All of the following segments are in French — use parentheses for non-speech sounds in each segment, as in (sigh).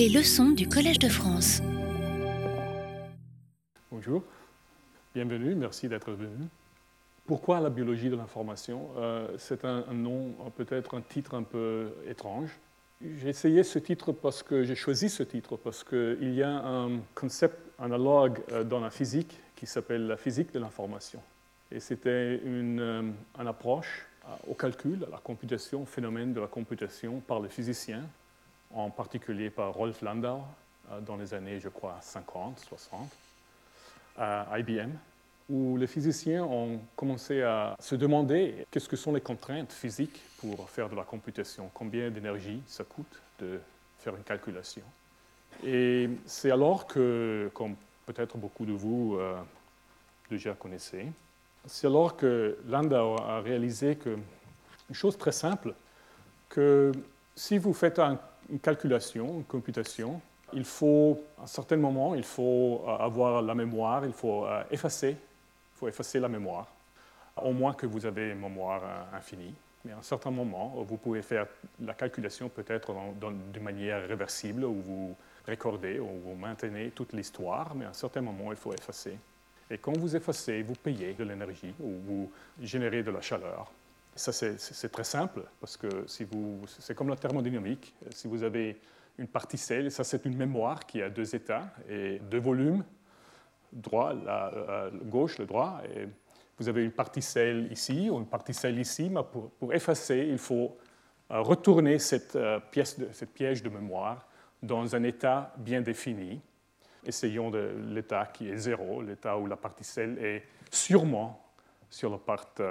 Les leçons du Collège de France. Bonjour, bienvenue, merci d'être venu. Pourquoi la biologie de l'information? Euh, C'est un, nom, peut-être un titre un peu étrange. J'ai essayé ce titre parce que j'ai choisi ce titre parce qu'il y a un concept analogue euh, dans la physique qui s'appelle la physique de l'information. Et c'était une, euh, une approche au calcul, à la computation, au phénomène de la computation par les physiciens, en particulier par Rolf Landau dans les années, je crois, 50, 60, à IBM où les physiciens ont commencé à se demander qu'est-ce que sont les contraintes physiques pour faire de la computation, combien d'énergie ça coûte de faire une calculation. Et c'est alors que, comme peut-être beaucoup de vous euh, déjà connaissez, c'est alors que Landau a réalisé que, une chose très simple, que si vous faites une calculation, une computation, il faut, à un certain moment, il faut avoir la mémoire, il faut euh, effacer faut effacer la mémoire, au moins que vous avez une mémoire euh, infinie. Mais à un certain moment, vous pouvez faire la calculation peut-être d'une manière réversible, où vous recordez, ou vous maintenez toute l'histoire, mais à un certain moment, il faut effacer. Et quand vous effacez, vous payez de l'énergie, ou vous générez de la chaleur. Ça, c'est très simple, parce que c'est comme la thermodynamique. Si vous avez une particelle, ça c'est une mémoire qui a deux états et deux volumes, droit, la, euh, gauche, le droit, vous avez une particelle ici ou une particelle ici, mais pour, effacer, il faut euh, retourner cette, euh, pièce de, cette piège de mémoire dans un état bien défini. Essayons l'état qui est zéro, l'état où la particelle est sûrement sur la partie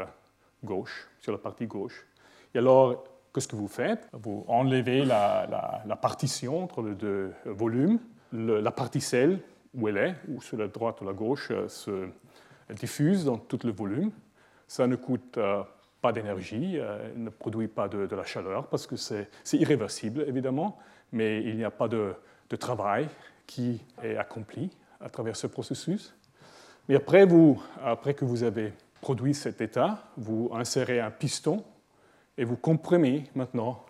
gauche, sur la partie gauche. Et alors, qu'est-ce que vous faites? Vous enlevez la, partition entre les deux volumes, la particelle où elle est, ou sur la droite ou la gauche, euh, se diffuse dans tout le volume. Ça ne coûte euh, pas d'énergie, euh, ne produit pas de, la chaleur, parce que c'est irréversible, évidemment, mais il n'y a pas de, travail qui est accompli à travers ce processus. Mais après, vous, après que vous avez produit cet état, vous insérez un piston et vous comprimez maintenant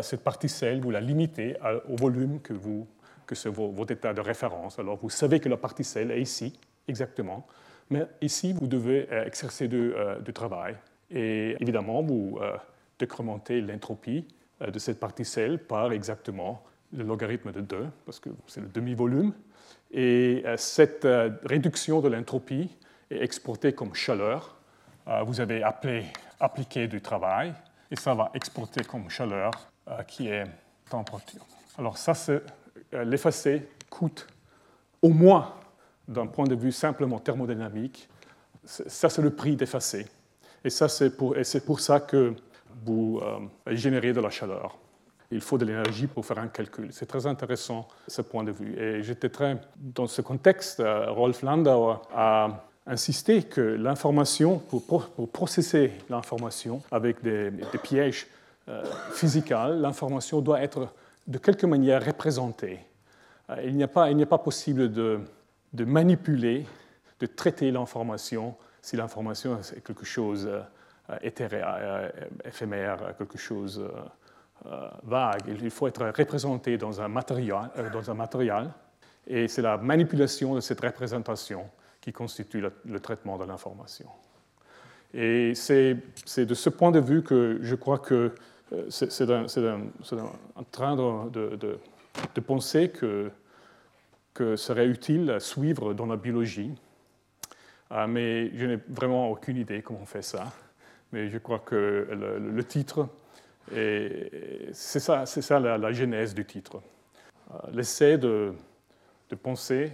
cette particelle, vous la limitez au volume que vous que c'est votre état de référence. Alors vous savez que la particelle est ici, exactement, mais ici vous devez euh, exercer du, euh, travail. Et évidemment, vous euh, décrémentez l'entropie de cette particelle par exactement le logarithme de 2, parce que c'est le demi-volume. Et cette réduction de l'entropie est exportée comme chaleur. Vous avez appliqué du travail, et ça va exporter comme chaleur qui est température. Alors ça, c'est euh, l'effacer coûte au moins, d'un point de vue simplement thermodynamique, ça c'est le prix d'effacer. Et c'est pour, pour, ça que vous euh, générez de la chaleur. Il faut de l'énergie pour faire un calcul. C'est très intéressant ce point de vue. Et j'étais très, dans ce contexte, euh, Rolf Landauer a insisté que l'information, pour, pour, processer l'information avec des, pièges physiques, l'information doit être de quelque manière représentée. Euh, il a, pas possible de, manipuler, de traiter l'information si l'information est quelque chose euh, euh, éphémère, quelque chose vague. Il faut être représenté dans un matériel, dans un matériel et c'est la manipulation de cette représentation qui constitue le, traitement de l'information. Et c'est de ce point de vue que je crois que c'est un, train de, de, penser que, que serait utile à suivre dans la biologie. Ah, mais je n'ai vraiment aucune idée comment on fait ça. Mais je crois que le, titre, c'est ça, ça la, genèse du titre. Ah, l'essai de, penser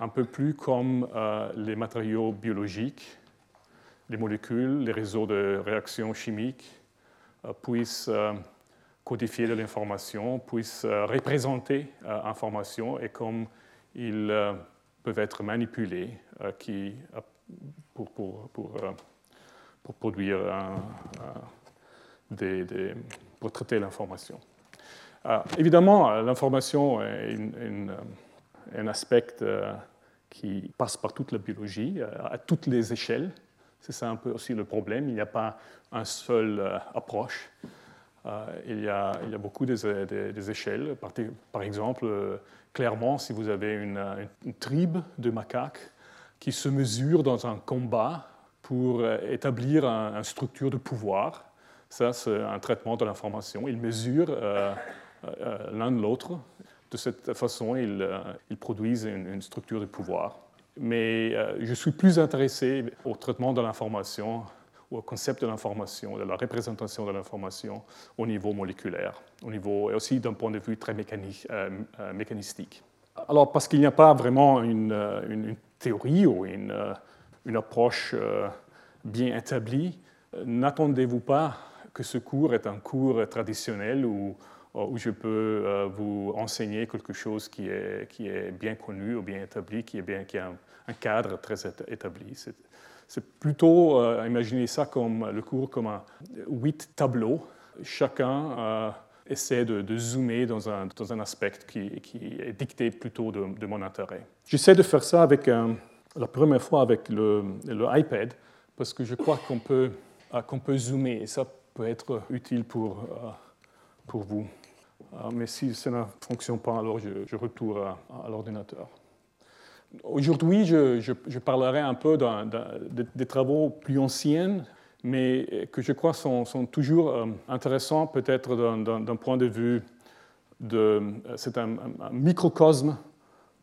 un peu plus comme euh, les matériaux biologiques, les molécules, les réseaux de réactions chimiques, euh, puissent euh, codifier de l'information, puissent représenter l'information et comme ils peuvent être manipulés qui, pour, pour, pour, pour, produire des, pour traiter l'information. évidemment, l'information est un aspect qui passe par toute la biologie, à toutes les échelles. C'est ça un peu aussi le problème. Il n'y a pas une seule euh, approche. il, y a, il, y a, beaucoup des, échelles. Par, exemple, clairement, si vous avez une, tribe de macaques qui se mesure dans un combat pour établir une structure de pouvoir, ça, c'est un traitement de l'information. Ils mesurent l'un de l'autre. De cette façon, ils, produisent une, structure de pouvoir. Mais je suis plus intéressé au traitement de l'information au concept de l'information, de la représentation de l'information au niveau moléculaire, au niveau, et aussi d'un point de vue très euh, euh, mécanistique. Alors, parce qu'il n'y a pas vraiment une, euh, théorie ou une, approche bien établie, n'attendez-vous pas que ce cours est un cours traditionnel où, où je peux vous enseigner quelque chose qui est, qui est bien connu ou bien établi, qui, est bien, qui a un, cadre très établi. C'est plutôt, euh, imaginer ça comme le cours comme un, huit tableaux. Chacun euh, essaie de, zoomer dans un, dans un aspect qui, qui, est dicté plutôt de, mon intérêt. J'essaie de faire ça avec la première fois avec le, le iPad parce que je crois qu'on peut, euh, qu'on peut zoomer et ça peut être utile pour, pour vous. Mais si ça ne fonctionne pas, alors je, retourne à l'ordinateur. Aujourd'hui, je, parlerai un peu des travaux plus anciens, mais que je crois sont, toujours euh, intéressants, peut-être d'un point de vue de. C'est un, microcosme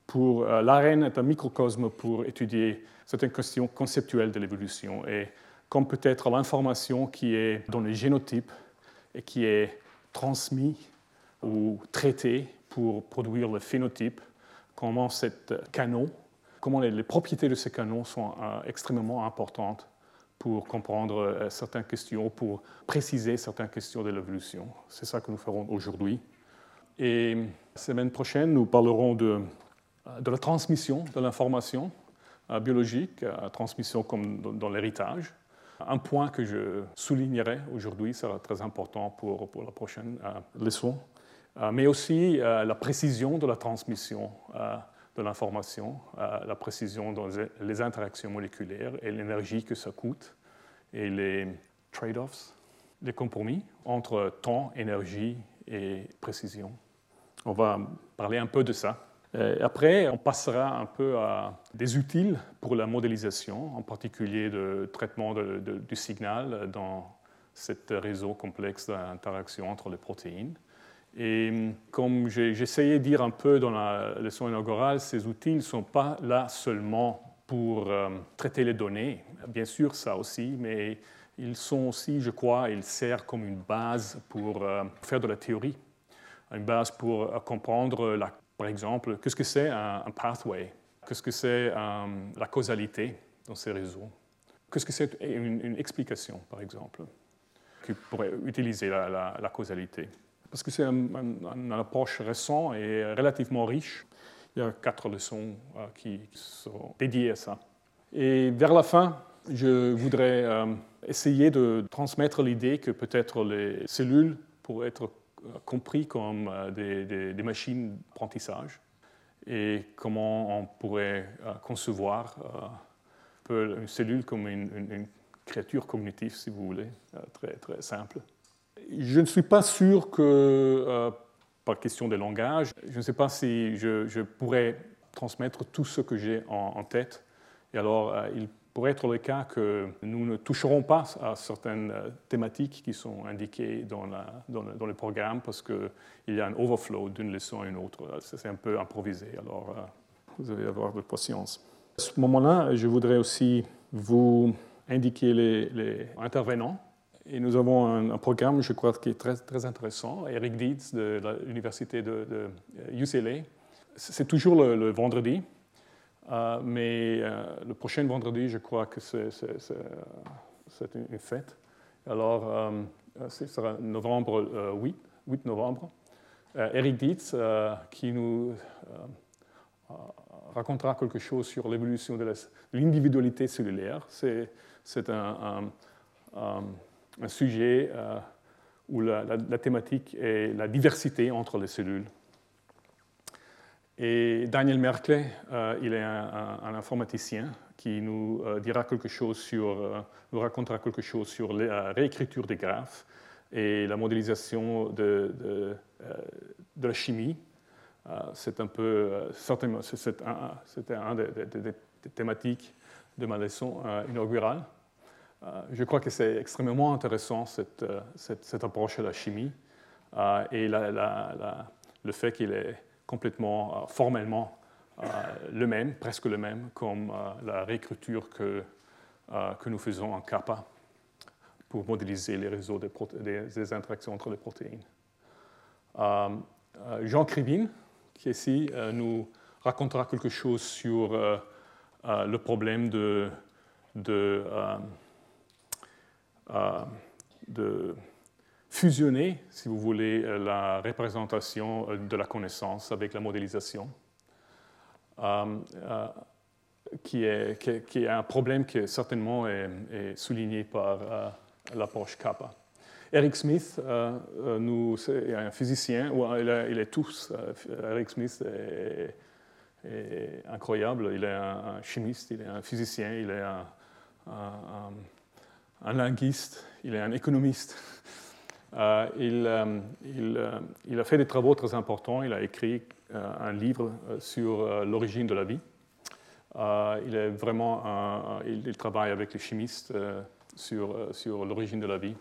pour. Euh, L'arène est un microcosme pour étudier certaines questions conceptuelles de l'évolution. Et comme peut-être l'information qui est dans les génotypes et qui est transmise ou traitée pour produire le phénotype, comment ce canot, comment les, propriétés de ces canons sont euh, extrêmement importantes pour comprendre euh, certaines questions, pour préciser certaines questions de l'évolution. C'est ça que nous ferons aujourd'hui. Et la semaine prochaine, nous parlerons de, euh, de la transmission de l'information biologique, transmission comme dans, l'héritage. Un point que je soulignerai aujourd'hui sera très important pour, pour la prochaine leçon euh, mais aussi euh, la précision de la transmission euh, de l'information, la précision dans les interactions moléculaires et l'énergie que ça coûte et les trade-offs, les compromis entre temps, énergie et précision. On va parler un peu de ça. après, on passera un peu à des utiles pour la modélisation, en particulier de traitement du signal dans ce réseau complexe d'interaction entre les protéines. Et hum, comme j'essayais de dire un peu dans la leçon inaugurale, ces outils ne sont pas là seulement pour hum, traiter les données, bien sûr ça aussi, mais ils sont aussi, je crois, ils servent comme une base pour hum, faire de la théorie, une base pour euh, comprendre, par exemple, qu'est-ce que c'est un, pathway, qu'est-ce que c'est la causalité dans ces réseaux, qu'est-ce que c'est une, explication, par exemple, qui pourrait utiliser la causalité parce que c'est une approche récente et relativement riche. Il y a quatre leçons euh, qui sont dédiées à ça. Et vers la fin, je voudrais euh, essayer de transmettre l'idée que peut-être les cellules pourraient être euh, comprises comme des, machines d'apprentissage et comment on pourrait concevoir une cellule comme une, une, créature cognitive, si vous voulez, très, très simple. Je ne suis pas sûr que, euh, par question de langage, je ne sais pas si je, pourrais transmettre tout ce que j'ai en, tête. Et alors, euh, il pourrait être le cas que nous ne toucherons pas à certaines euh, thématiques qui sont indiquées dans, la, le, programme parce qu'il y a un overflow d'une leçon à une autre. C'est un peu improvisé. Alors, vous allez avoir de patience. À ce moment-là, je voudrais aussi vous indiquer les intervenants et nous avons un, programme, je crois, qui est très, très intéressant. Eric Dietz de l'université de, UCLA. C'est toujours le, vendredi, euh, mais euh, le prochain vendredi, je crois que c'est une fête. Alors, euh, ce sera novembre 8, 8 novembre. Eric Dietz, qui nous racontera quelque chose sur l'évolution de l'individualité cellulaire. C'est un un sujet euh, où la, thématique est la diversité entre les cellules. Et Daniel Merkle, euh, il est un, informaticien qui nous euh, dira quelque chose sur, nous racontera quelque chose sur la réécriture des graphes et la modélisation de, la chimie. c'est un peu, certainement, c'était un, des, thématiques de ma leçon inaugurale. Je crois que c'est extrêmement intéressant cette, cette, approche de la chimie et le fait qu'il est complètement, formellement le même, presque le même, comme la réécriture que, que nous faisons en kappa pour modéliser les réseaux des, interactions entre les protéines. Euh, euh, Jean Kribin, qui ici euh, nous racontera quelque chose sur le problème de, de, de, fusionner, si vous voulez, la représentation de la connaissance avec la modélisation. qui, est, un problème qui certainement est souligné par l'approche kappa. Eric Smith, euh, euh, nous, est un physicien, il, est, il tous, euh, Eric Smith est, incroyable, il est un, chimiste, il est un physicien, il est un, linguiste, il est un économiste. (laughs) il, il, a fait des travaux très importants, il a écrit un livre sur l'origine de la vie. il est vraiment, il, travaille avec les chimistes sur, euh, sur l'origine de la vie.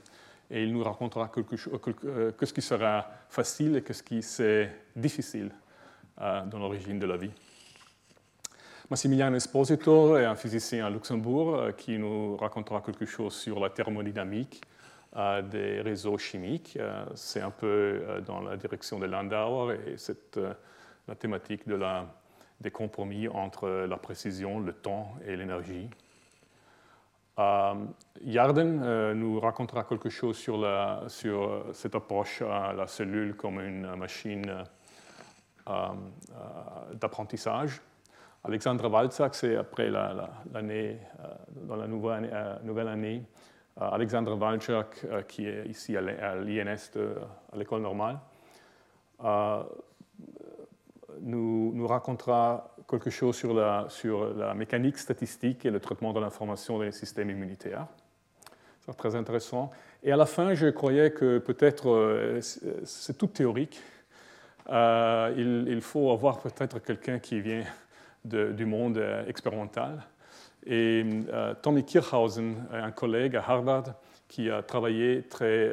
Et il nous racontera quelque chose, euh, ce qui sera facile et ce qui est difficile euh, dans l'origine de la vie. Massimiliano Esposito est un physicien à Luxembourg qui nous racontera quelque chose sur la thermodynamique des réseaux chimiques. C'est un peu dans la direction de Landauer et c'est la thématique de la, des compromis entre la précision, le temps et l'énergie. Euh, Yarden euh, nous racontera quelque chose sur, la, sur euh, cette approche à la cellule comme une machine d'apprentissage. Alexandre Walczak, c'est après l'année, dans la nouvelle, nouvelle année. Alexandre Walczak, qui est ici à l'INS, à l'école normale, nous, racontera quelque chose sur la, la mécanique statistique et le traitement de l'information les systèmes immunitaires. C'est très intéressant. Et à la fin, je croyais que peut-être euh, c'est tout théorique. Euh, il, faut avoir peut-être quelqu'un qui vient du monde euh, expérimental. Et Tommy Kirchhausen, un collègue à Harvard, qui a travaillé très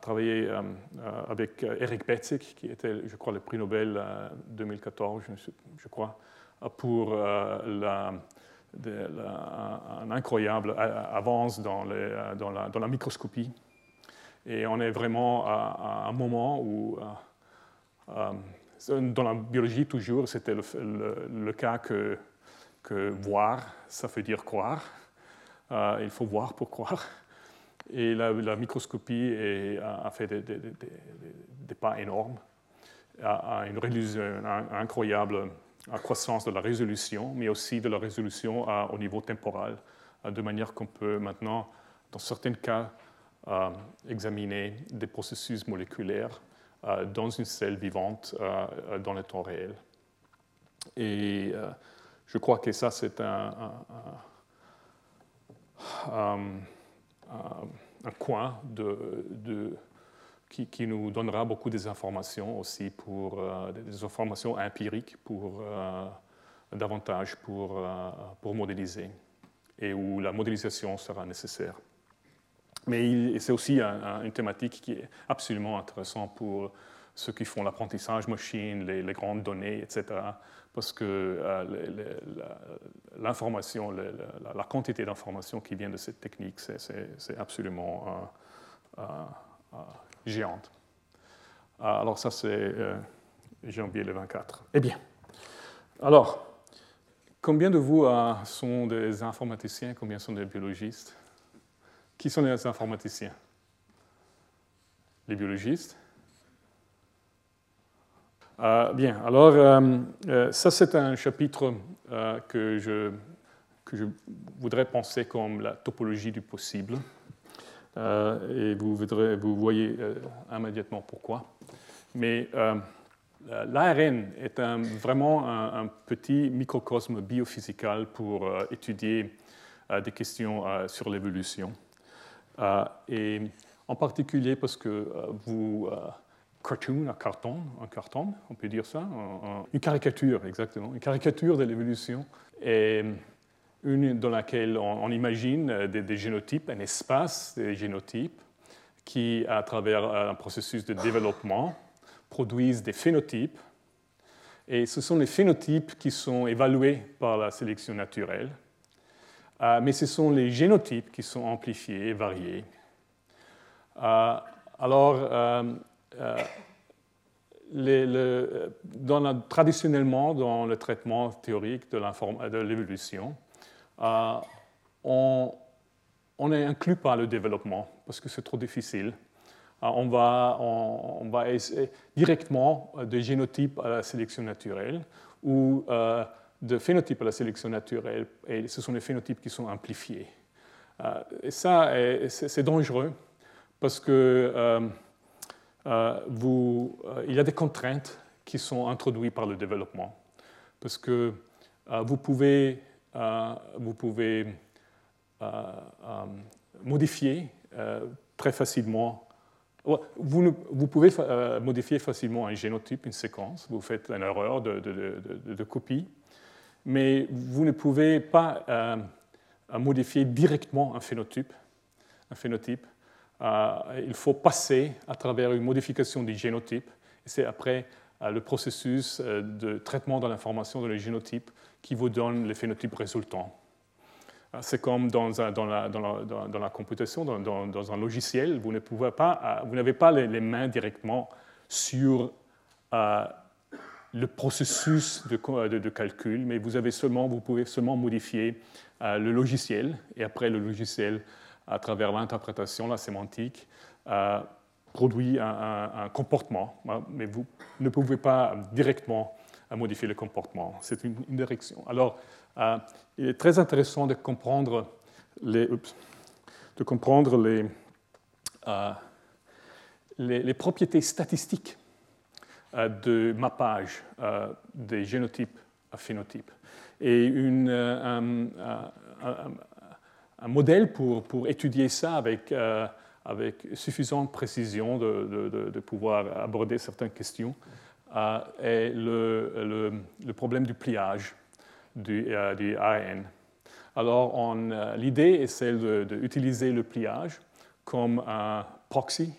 travaillé euh, euh, avec euh, Eric Betzig, qui était, je crois, le prix Nobel 2014, je, crois, pour la, un incroyable avance dans, la, microscopie. Et on est vraiment à, un moment où, dans la biologie toujours, c'était le, cas que, voir, ça veut dire croire. il faut voir pour croire. Et la, microscopie a, fait des, pas énormes, a, une incroyable croissance de la résolution, mais aussi de la résolution au niveau temporal, de manière qu'on peut maintenant, dans certains cas, euh, examiner des processus moléculaires euh, dans une celle vivante euh, dans le temps réel. Et je crois que ça, c'est un coin qui, nous donnera beaucoup des informations aussi pour euh, des informations empiriques pour euh, davantage euh, pour modéliser et où la modélisation sera nécessaire. Mais c'est aussi une thématique qui est absolument intéressante pour ceux qui font l'apprentissage machine, les, les, grandes données, etc parce que euh, l'information, la, quantité d'informations qui vient de cette technique, c'est absolument euh, euh, géante. Alors ça, c'est janvier le 24. Eh bien, alors, combien de vous sont des informaticiens, combien sont des biologistes? Qui sont les informaticiens? Les biologistes? Euh, bien, alors euh, euh, ça c'est un chapitre que, je, que je voudrais penser comme la topologie du possible. et vous, voyez immédiatement pourquoi. Mais l'ARN est vraiment un, petit microcosme biophysical pour étudier des questions sur l'évolution. Et en particulier parce que vous cartoon, un carton, on peut dire ça, une caricature exactement, une caricature de l'évolution, et une dans laquelle on, imagine des, génotypes, un espace des génotypes qui, à travers un processus de développement, produisent des phénotypes. Et ce sont les phénotypes qui sont évalués par la sélection naturelle, euh, mais ce sont les génotypes qui sont amplifiés et variés. Euh, alors, euh, traditionnellement, dans le traitement théorique de l'évolution, on, inclus par le développement parce que c'est trop difficile. Euh, on va, directement de génotypes à la sélection naturelle ou euh, de phénotypes à la sélection naturelle, et ce sont les phénotypes qui sont amplifiés. Euh, et ça, c'est dangereux parce que vous, il y a des contraintes qui sont introduites par le développement. Parce que vous pouvez, vous pouvez modifier très facilement vous, vous pouvez euh, modifier facilement un génotype, une séquence. Vous faites une erreur de, copie, mais vous ne pouvez pas euh, modifier directement un phénotype. Un phénotype. Euh, il faut passer à travers une modification du génotype. C'est après le processus de traitement de l'information dans le génotype qui vous donne les phénotypes résultants. C'est comme dans, la, computation, dans, un logiciel, vous n'avez pas, euh, pas les, mains directement sur euh, le processus de, calcul, mais vous, avez seulement, vous pouvez seulement modifier euh, le logiciel, et après le logiciel, à travers l'interprétation, la sémantique, produit un, comportement, hein, mais vous ne pouvez pas directement modifier le comportement. C'est une, une, direction. Alors, euh, il est très intéressant de comprendre les, de comprendre les, euh, les, propriétés statistiques euh, de mappage des génotypes à phénotypes. Et un, modèle pour, pour, étudier ça avec, avec suffisante précision de, de, pouvoir aborder certaines questions est le, le, problème du pliage du, euh, du ARN. Alors, euh, l'idée est celle d'utiliser le pliage comme un proxy,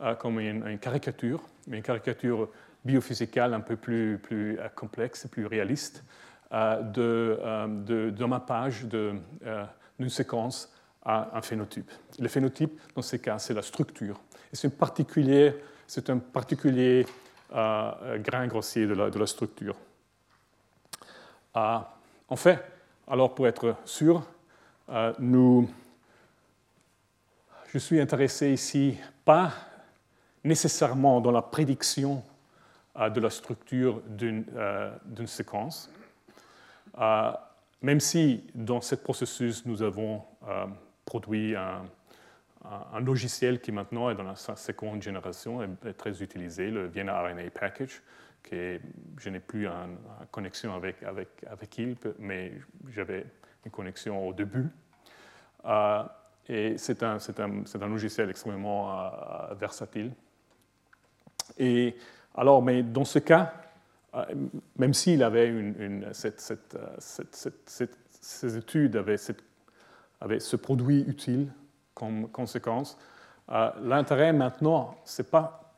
euh, comme une, caricature, mais une caricature biophysicale un peu plus, plus complexe, plus réaliste, de, de, de mappage d'une séquence à un phénotype. Le phénotype, dans ce cas, c'est la structure. C'est un particulier, un particulier grain grossier de la, structure. En fait, alors pour être sûr, euh, nous, je suis intéressé ici pas nécessairement dans la prédiction euh, de la structure d'une euh, séquence, même si dans ce processus nous avons produit un, logiciel qui maintenant est dans la seconde génération, est, est très utilisé, le Vienna RNA Package, que je n'ai plus une connexion avec, avec, avec il, mais j'avais une connexion au début. Euh, et c'est un, un, un, logiciel extrêmement euh, versatile. Et alors, mais dans ce cas, euh, même s'il avait une, cette, ces études avaient, ce produit utile comme conséquence, l'intérêt maintenant, ce n'est pas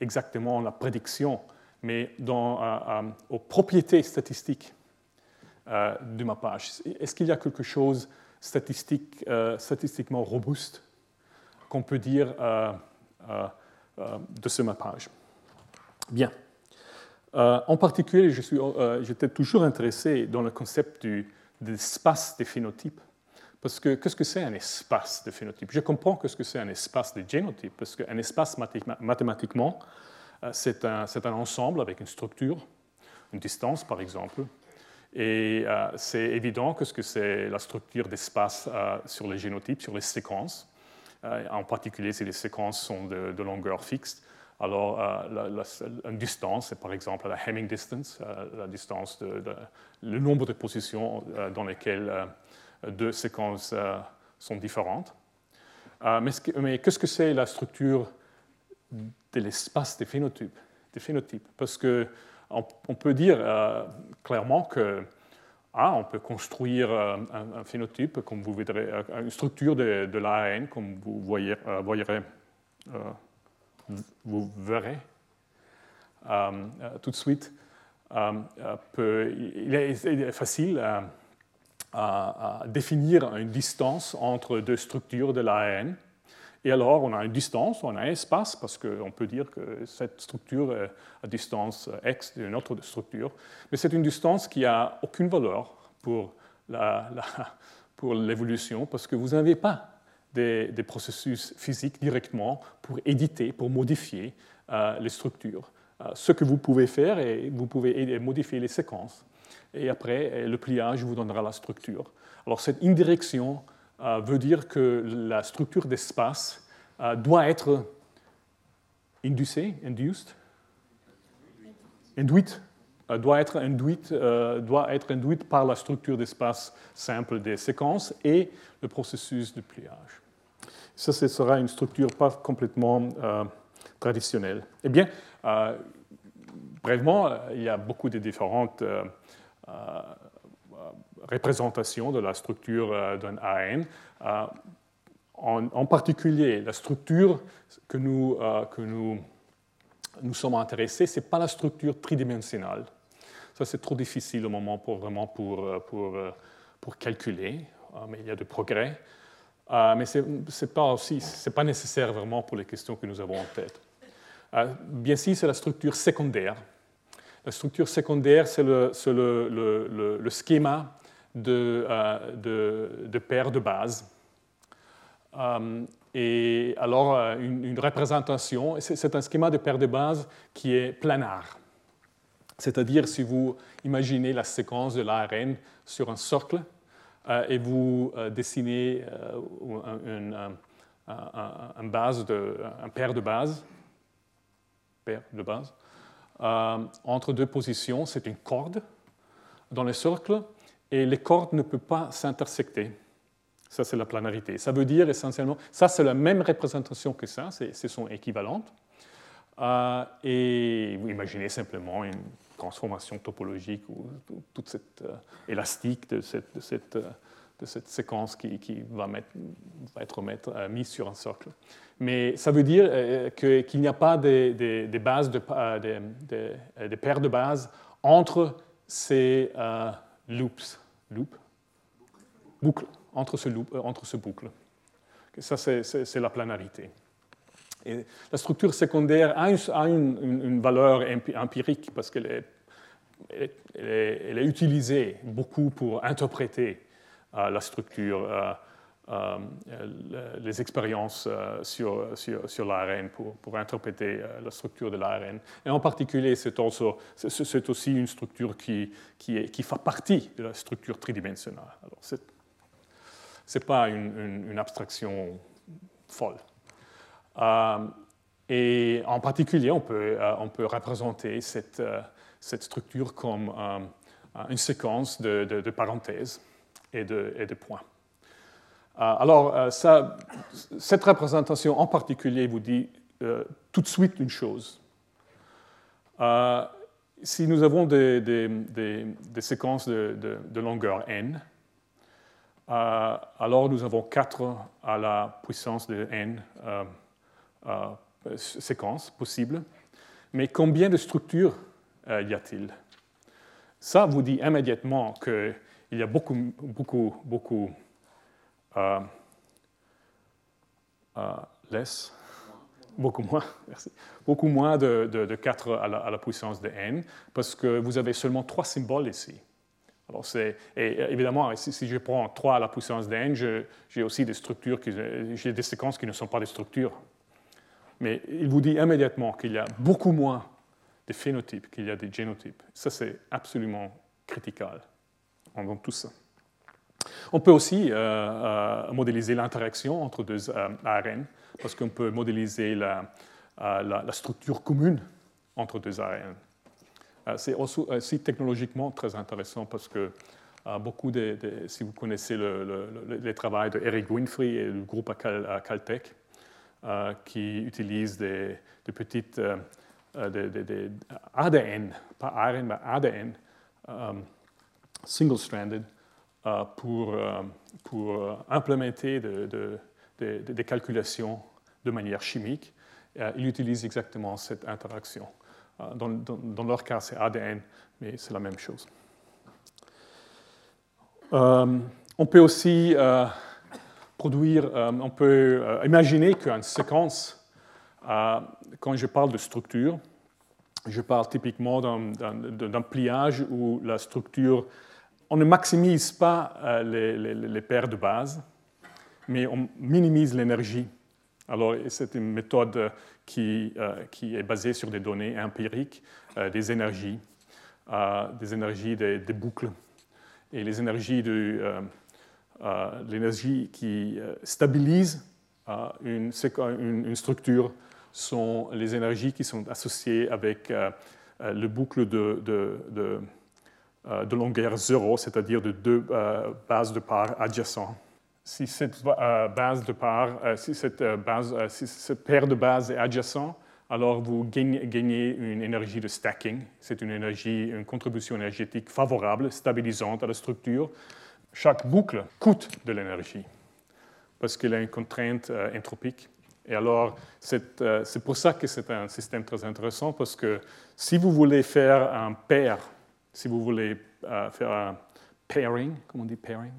exactement la prédiction mais dans, euh, euh, aux propriétés statistiques euh, du mappage. Est-ce qu'il y a quelque chose statistique, statistiquement robuste qu'on peut dire de ce mappage Bien. en particulier, j'étais toujours intéressé dans le concept du, de l'espace des phénotypes. Parce que qu'est-ce que c'est un espace de phénotype Je comprends ce que c'est un espace de génotype, parce qu'un espace mathématiquement, euh, c'est un, un, ensemble avec une structure, une distance par exemple. Et euh, c'est évident que ce que c'est la structure d'espace euh, sur les génotypes, sur les séquences. En particulier si les séquences sont de, longueur fixe. Alors, une distance, c'est par exemple la Hamming distance, la distance le nombre de positions dans lesquelles deux séquences sont différentes. mais qu'est-ce que c'est la structure de l'espace des phénotypes, des phénotypes? Parce qu'on on peut dire clairement que ah, on peut construire un, phénotype, comme vous verrez, une structure de, de l'ARN, comme vous voyez, voyerez, vous verrez tout de suite. il, est, facile à, définir une distance entre deux structures de l'ARN. Et alors, on a une distance, on a un espace, parce qu'on peut dire que cette structure est à distance x d'une autre structure. Mais c'est une distance qui n'a aucune valeur pour, l'évolution, parce que vous n'avez pas des, processus physiques directement pour éditer, pour modifier euh, les structures. Euh, ce que vous pouvez faire, et vous pouvez modifier les séquences. Et après, le pliage vous donnera la structure. Alors cette indirection euh, veut dire que la structure d'espace doit être inducée, induced, induite, doit être induite, doit être induite par la structure d'espace simple des séquences et le processus de pliage. Ça, ce sera une structure pas complètement euh, traditionnelle. Eh bien, euh, brièvement, il y a beaucoup de différentes euh, représentations de la structure d'un ARN. En, particulier, la structure que nous, que nous, nous sommes intéressés, ce n'est pas la structure tridimensionnelle. Ça, c'est trop difficile au moment pour, vraiment pour, pour, pour calculer, mais il y a des progrès. Euh, mais ce n'est pas, pas nécessaire vraiment pour les questions que nous avons en tête. Euh, bien sûr, c'est la structure secondaire. La structure secondaire, c'est le, le, le, schéma de, euh, de, de, paires de base. et alors, une, une représentation, c'est un schéma de paires de base qui est planar. C'est-à-dire, si vous imaginez la séquence de l'ARN sur un euh, et vous euh, dessinez euh, un, base un paire de bases, paire de bases entre deux positions, c'est une corde dans le cercle, et les cordes ne peuvent pas s'intersecter. Ça, c'est la planarité. Ça veut dire essentiellement, ça, c'est la même représentation que ça, ce sont équivalentes. et vous imaginez simplement une transformation topologique ou toute cette euh, élastique de cette, de cette, euh, de cette séquence qui, qui va, mettre, va, être euh, mise sur un socle. Mais ça veut dire qu'il n'y a pas des, des, bases de, des, paires de bases entre ces loops, loop, boucles, entre ce, loop, entre ce boucle. Ça, c'est la planarité. Et la structure secondaire a, une, valeur empirique parce qu'elle est, elle est, utilisée beaucoup pour interpréter euh, la structure, euh, euh, les expériences sur, sur, sur l'ARN, pour, pour, interpréter la structure de l'ARN. Et en particulier, c'est aussi, une structure qui, qui, fait partie de la structure tridimensionnelle. Alors, ce n'est pas une, abstraction folle. Euh, et en particulier, on peut, euh, on peut représenter cette, euh, cette, structure comme une séquence de, de, parenthèses et de, et de points. Alors, ça, cette représentation en particulier vous dit tout de suite une chose. si nous avons des, séquences de, longueur n, alors nous avons 4 à la puissance de n euh, séquences possibles. Mais combien de structures euh, y a-t-il? Ça vous dit immédiatement qu'il y a beaucoup, beaucoup, beaucoup euh, less, beaucoup moins, (laughs) beaucoup moins de, de, 4 à la, puissance de n, parce que vous avez seulement trois symboles ici. Alors c'est, et évidemment, si, je prends 3 à la puissance de n, j'ai aussi des structures, j'ai des séquences qui ne sont pas des structures. Mais il vous dit immédiatement qu'il y a beaucoup moins de phénotypes qu'il y a de génotypes. Ça, c'est absolument critical dans tout ça. On peut aussi euh, euh, modéliser l'interaction entre deux euh, ARN, parce qu'on peut modéliser la, structure commune entre deux ARN. c'est aussi, technologiquement très intéressant parce que beaucoup de, si vous connaissez le, les travaux de Eric Winfrey et du groupe à, Caltech, qui utilisent des, petites ADN, pas ARN, mais ADN, single-stranded, pour, pour implémenter des calculations de manière chimique. ils utilisent exactement cette interaction. Dans, dans leur cas, c'est ADN, mais c'est la même chose. Euh, on peut aussi euh, produire, euh, on peut imaginer qu'une séquence, quand je parle de structure, je parle typiquement d'un pliage où la structure, on ne maximise pas les, paires de base, mais on minimise l'énergie. Alors, c'est une méthode qui, qui, est basée sur des données empiriques, des énergies, des énergies des boucles et les énergies de euh, euh, l'énergie qui euh, stabilise une, structure sont les énergies qui sont associées avec le boucle de, de longueur zéro, c'est-à-dire de deux bases de part adjacentes. Si cette base de part, si cette, base, si cette paire de bases est adjacente, alors vous gagnez, une énergie de stacking. C'est une énergie, une contribution énergétique favorable, stabilisante à la structure. Chaque boucle coûte de l'énergie parce qu'elle a une contrainte euh, entropique. Et alors, euh, c'est pour ça que c'est un système très intéressant parce que si vous voulez faire un pair, si vous voulez euh, faire un pairing, comment on dit pairing?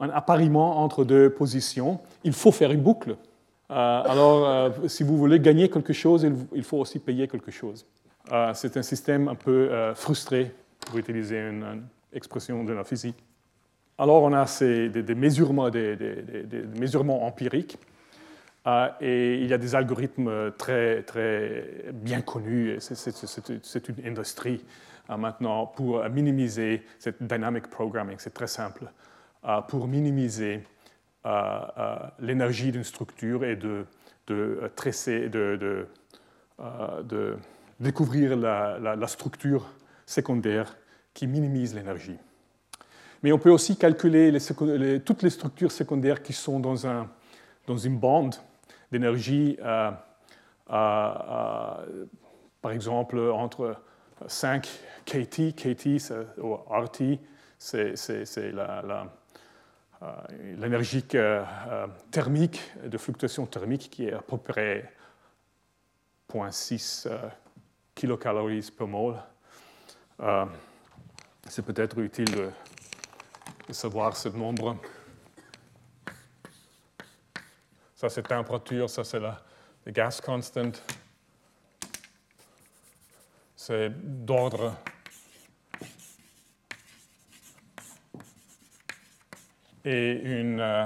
Un appariement entre deux positions, il faut faire une boucle. Euh, alors, euh, si vous voulez gagner quelque chose, il faut aussi payer quelque chose. C'est un système un peu frustré, pour utiliser une, expression de la physique. Alors, on a des, mesurements, des, mesurements, empiriques. et il y a des algorithmes très, très bien connus. C'est une industrie maintenant pour minimiser cette dynamic programming. C'est très simple. pour minimiser l'énergie d'une structure et de, de de, euh, découvrir la, structure secondaire qui minimise l'énergie. Mais on peut aussi calculer toutes les structures secondaires qui sont dans, un, dans une bande d'énergie, euh, euh, par exemple entre 5 kT, kT ou RT, c'est euh, l'énergie euh, euh, thermique, de fluctuation thermique, qui est à peu près 0.6 kilocalories per mole. C'est peut-être utile de, savoir ce nombre. Ça, c'est température, ça, c'est la gas constant. C'est d'ordre et une, euh,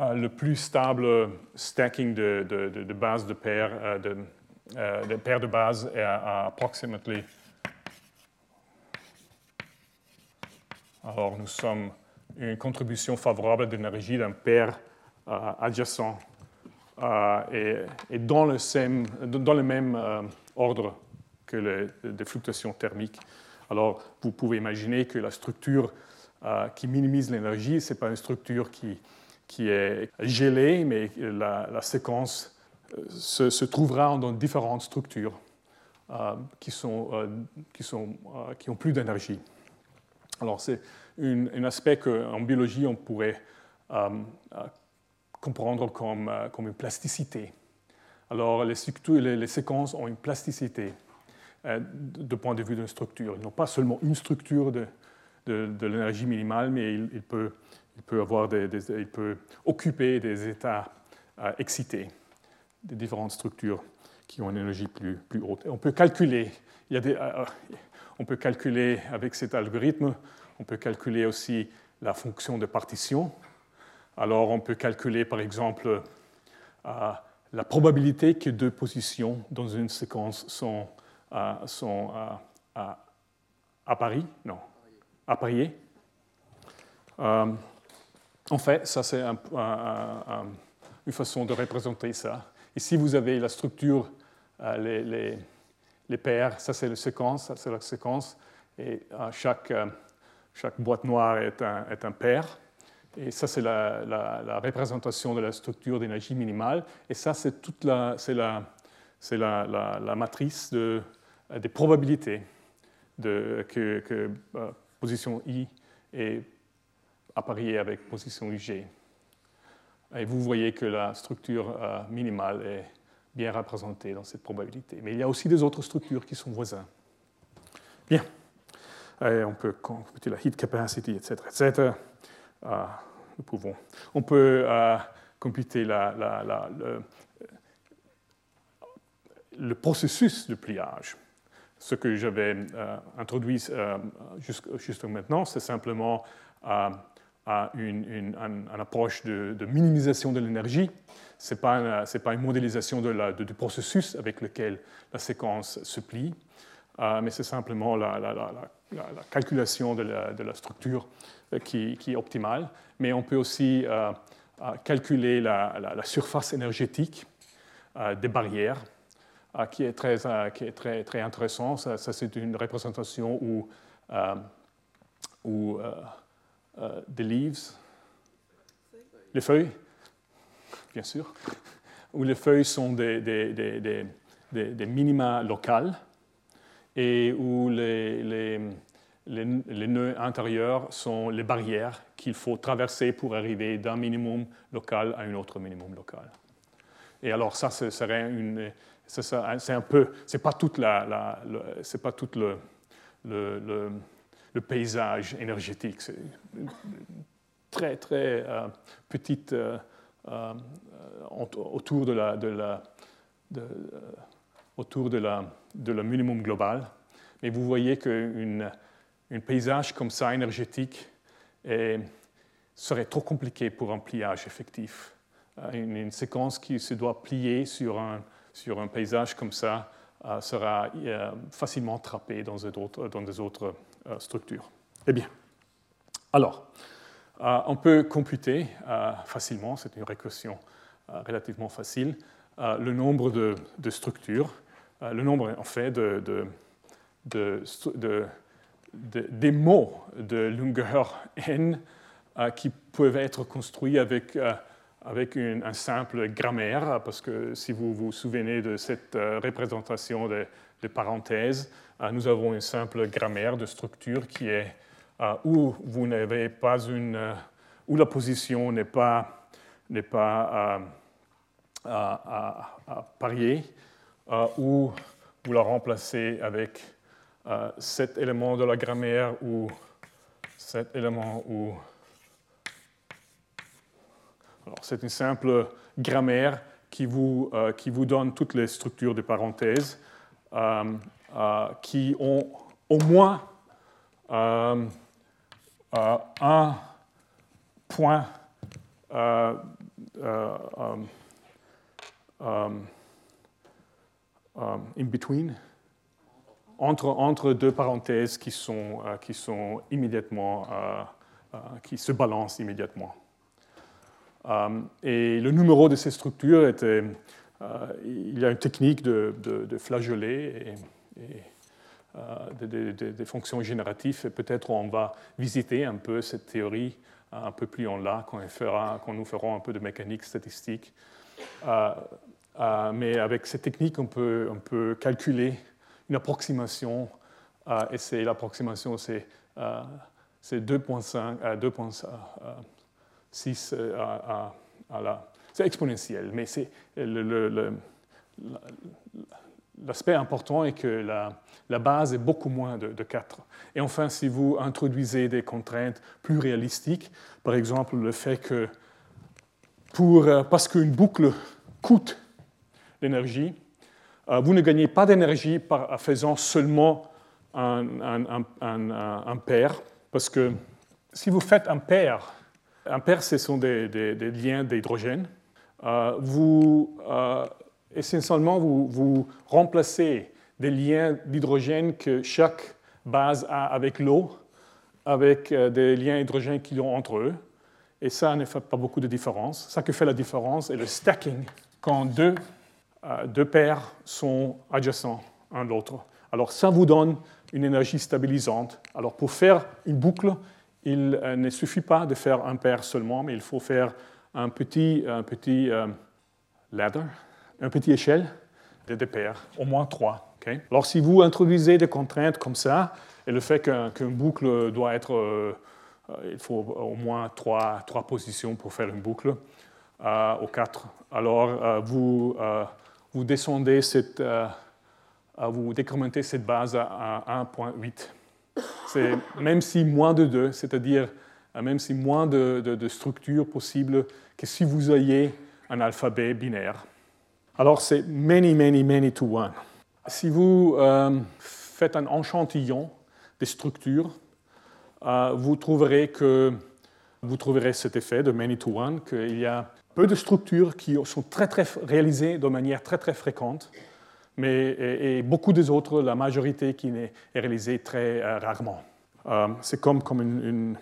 euh, le plus stable stacking de, de, de, bases de paires euh, de, de paires de bases est à, approximately. Alors nous sommes une contribution favorable d'énergie d'un paire adjacent et, et, dans, le même ordre que les, fluctuations thermiques. Alors, vous pouvez imaginer que la structure euh, qui minimise l'énergie, ce n'est pas une structure qui, qui, est gelée, mais la, séquence euh, se, trouvera dans différentes structures euh, qui, sont, qui, sont, qui, ont plus d'énergie. Alors, c'est un aspect qu'en biologie, on pourrait comprendre comme, comme une plasticité. Alors, les, séquences ont une plasticité. Euh, de point de vue d'une structure. Ils n'ont pas seulement une structure de, de, l'énergie minimale, mais il, peut, il, peut des, il occuper des états euh, excités, des différentes structures qui ont une énergie plus, plus haute. on peut calculer, il y a des, euh, on peut calculer avec cet algorithme, on peut calculer aussi la fonction de partition. Alors on peut calculer par exemple la probabilité que deux positions dans une séquence sont sont à, à, Paris, non. Euh, en fait, ça c'est une façon de représenter ça. Ici, vous avez la structure, euh, les paires, ça c'est la séquence, ça c'est la séquence, et chaque, chaque boîte noire est un, est un paire. Et ça, c'est la, représentation de la structure d'énergie minimale. Et ça, c'est toute la, la, matrice de, des probabilités de, que, que position I est appariée avec position IG. Et vous voyez que la structure minimale est bien représentée dans cette probabilité. Mais il y a aussi des autres structures qui sont voisines. Bien. on peut computer la heat capacity, etc. etc. nous pouvons. On peut euh, computer la, la, le, processus de pliage. Ce que j'avais euh, introduit euh, jusqu'à maintenant, c'est simplement une, approche de, minimisation de l'énergie. Ce n'est pas, une modélisation la, du processus avec lequel la séquence se plie, mais c'est simplement la, la, calculation de la, structure euh, qui, est optimale. Mais on peut aussi euh, euh, calculer la, surface énergétique des barrières, qui est très, qui est très, très intéressant. Ça, c'est une représentation où, où des leaves, les feuilles, bien sûr, où les feuilles sont des, des, des, des minima locales et où les, nœuds intérieurs sont les barrières qu'il faut traverser pour arriver d'un minimum local à un autre minimum local. Et alors ça, ce serait une, c'est un peu, c'est pas toute la, c'est pas tout le, paysage énergétique. C'est très très euh, petite euh, euh, autour de la, autour de la, de la minimum global. Mais vous voyez qu'une un paysage comme ça, énergétique, serait trop compliqué pour un pliage effectif. Euh, une, séquence qui se doit plier sur un, sur un paysage comme ça euh, sera euh, facilement trappée dans, dans des autres structures. Eh bien, alors, on peut computer facilement, c'est une récursion relativement facile, le nombre de, structures, le nombre en fait de, de, de des mots de longueur n euh, qui peuvent être construits avec, euh, avec une, un simple grammaire, parce que si vous vous souvenez de cette euh, représentation de, de parenthèses, nous avons une simple grammaire de structure qui est où vous n'avez pas une, où la position n'est pas à, parier, où vous la remplacez avec euh, cet élément de la grammaire ou cet élément ou... c'est une simple grammaire qui vous, euh, qui vous donne toutes les structures de parenthèses euh, qui ont au moins un point in between entre, entre deux parenthèses qui, sont, euh, qui, sont immédiatement, euh, euh, qui se balancent immédiatement. et le numéro de ces structures était, il y a une technique de, de, flageolet et, des, fonctions génératives. Et peut-être on va visiter un peu cette théorie un peu plus en là quand nous ferons un peu de mécanique statistique. Mais avec cette technique, on peut, on peut calculer une approximation, euh, et c'est l'approximation, c'est 2.5 à 2.6 à, la... C'est exponentiel, mais c'est l'aspect important est que la, la, base est beaucoup moins de, de, 4. Et enfin, si vous introduisez des contraintes plus réalistiques, par exemple le fait que pour, euh, parce qu'une boucle coûte l'énergie, euh, vous ne gagnez pas d'énergie en faisant seulement un, un, parce que si vous faites un paire, un paire, ce sont des, liens d'hydrogène, euh, vous, euh, essentiellement, vous, vous, remplacez des liens d'hydrogène que chaque base a avec l'eau, avec des liens d'hydrogène qui ont entre eux, et ça ne fait pas beaucoup de différence. Ça que fait la différence est le stacking, quand deux deux paires sont adjacents un l'autre. Alors ça vous donne une énergie stabilisante. Alors pour faire une boucle, il ne suffit pas de faire un paire seulement, mais il faut faire un petit, un petit ladder, un petit échelle de deux paires, au moins trois. Alors si vous introduisez des contraintes comme ça, et le fait qu'une boucle doit être il faut au moins trois, trois, positions pour faire une boucle, euh, ou quatre. Alors, euh, vous, euh, vous descendez cette, vous décrémentez cette base à 1.8. Même si moins de 2, c'est-à-dire même si moins de, structures possibles que si vous ayez un alphabet binaire. Alors, c'est many, many, many to one. Si vous faites un enchantillon des structures, euh, vous trouverez que vous trouverez cet effet de many to one, qu'il y a peu de structures qui sont très, très réalisées de manière très très fréquente, mais et, beaucoup des autres, la majorité qui est réalisée très euh, rarement. Euh, c'est comme, comme une, une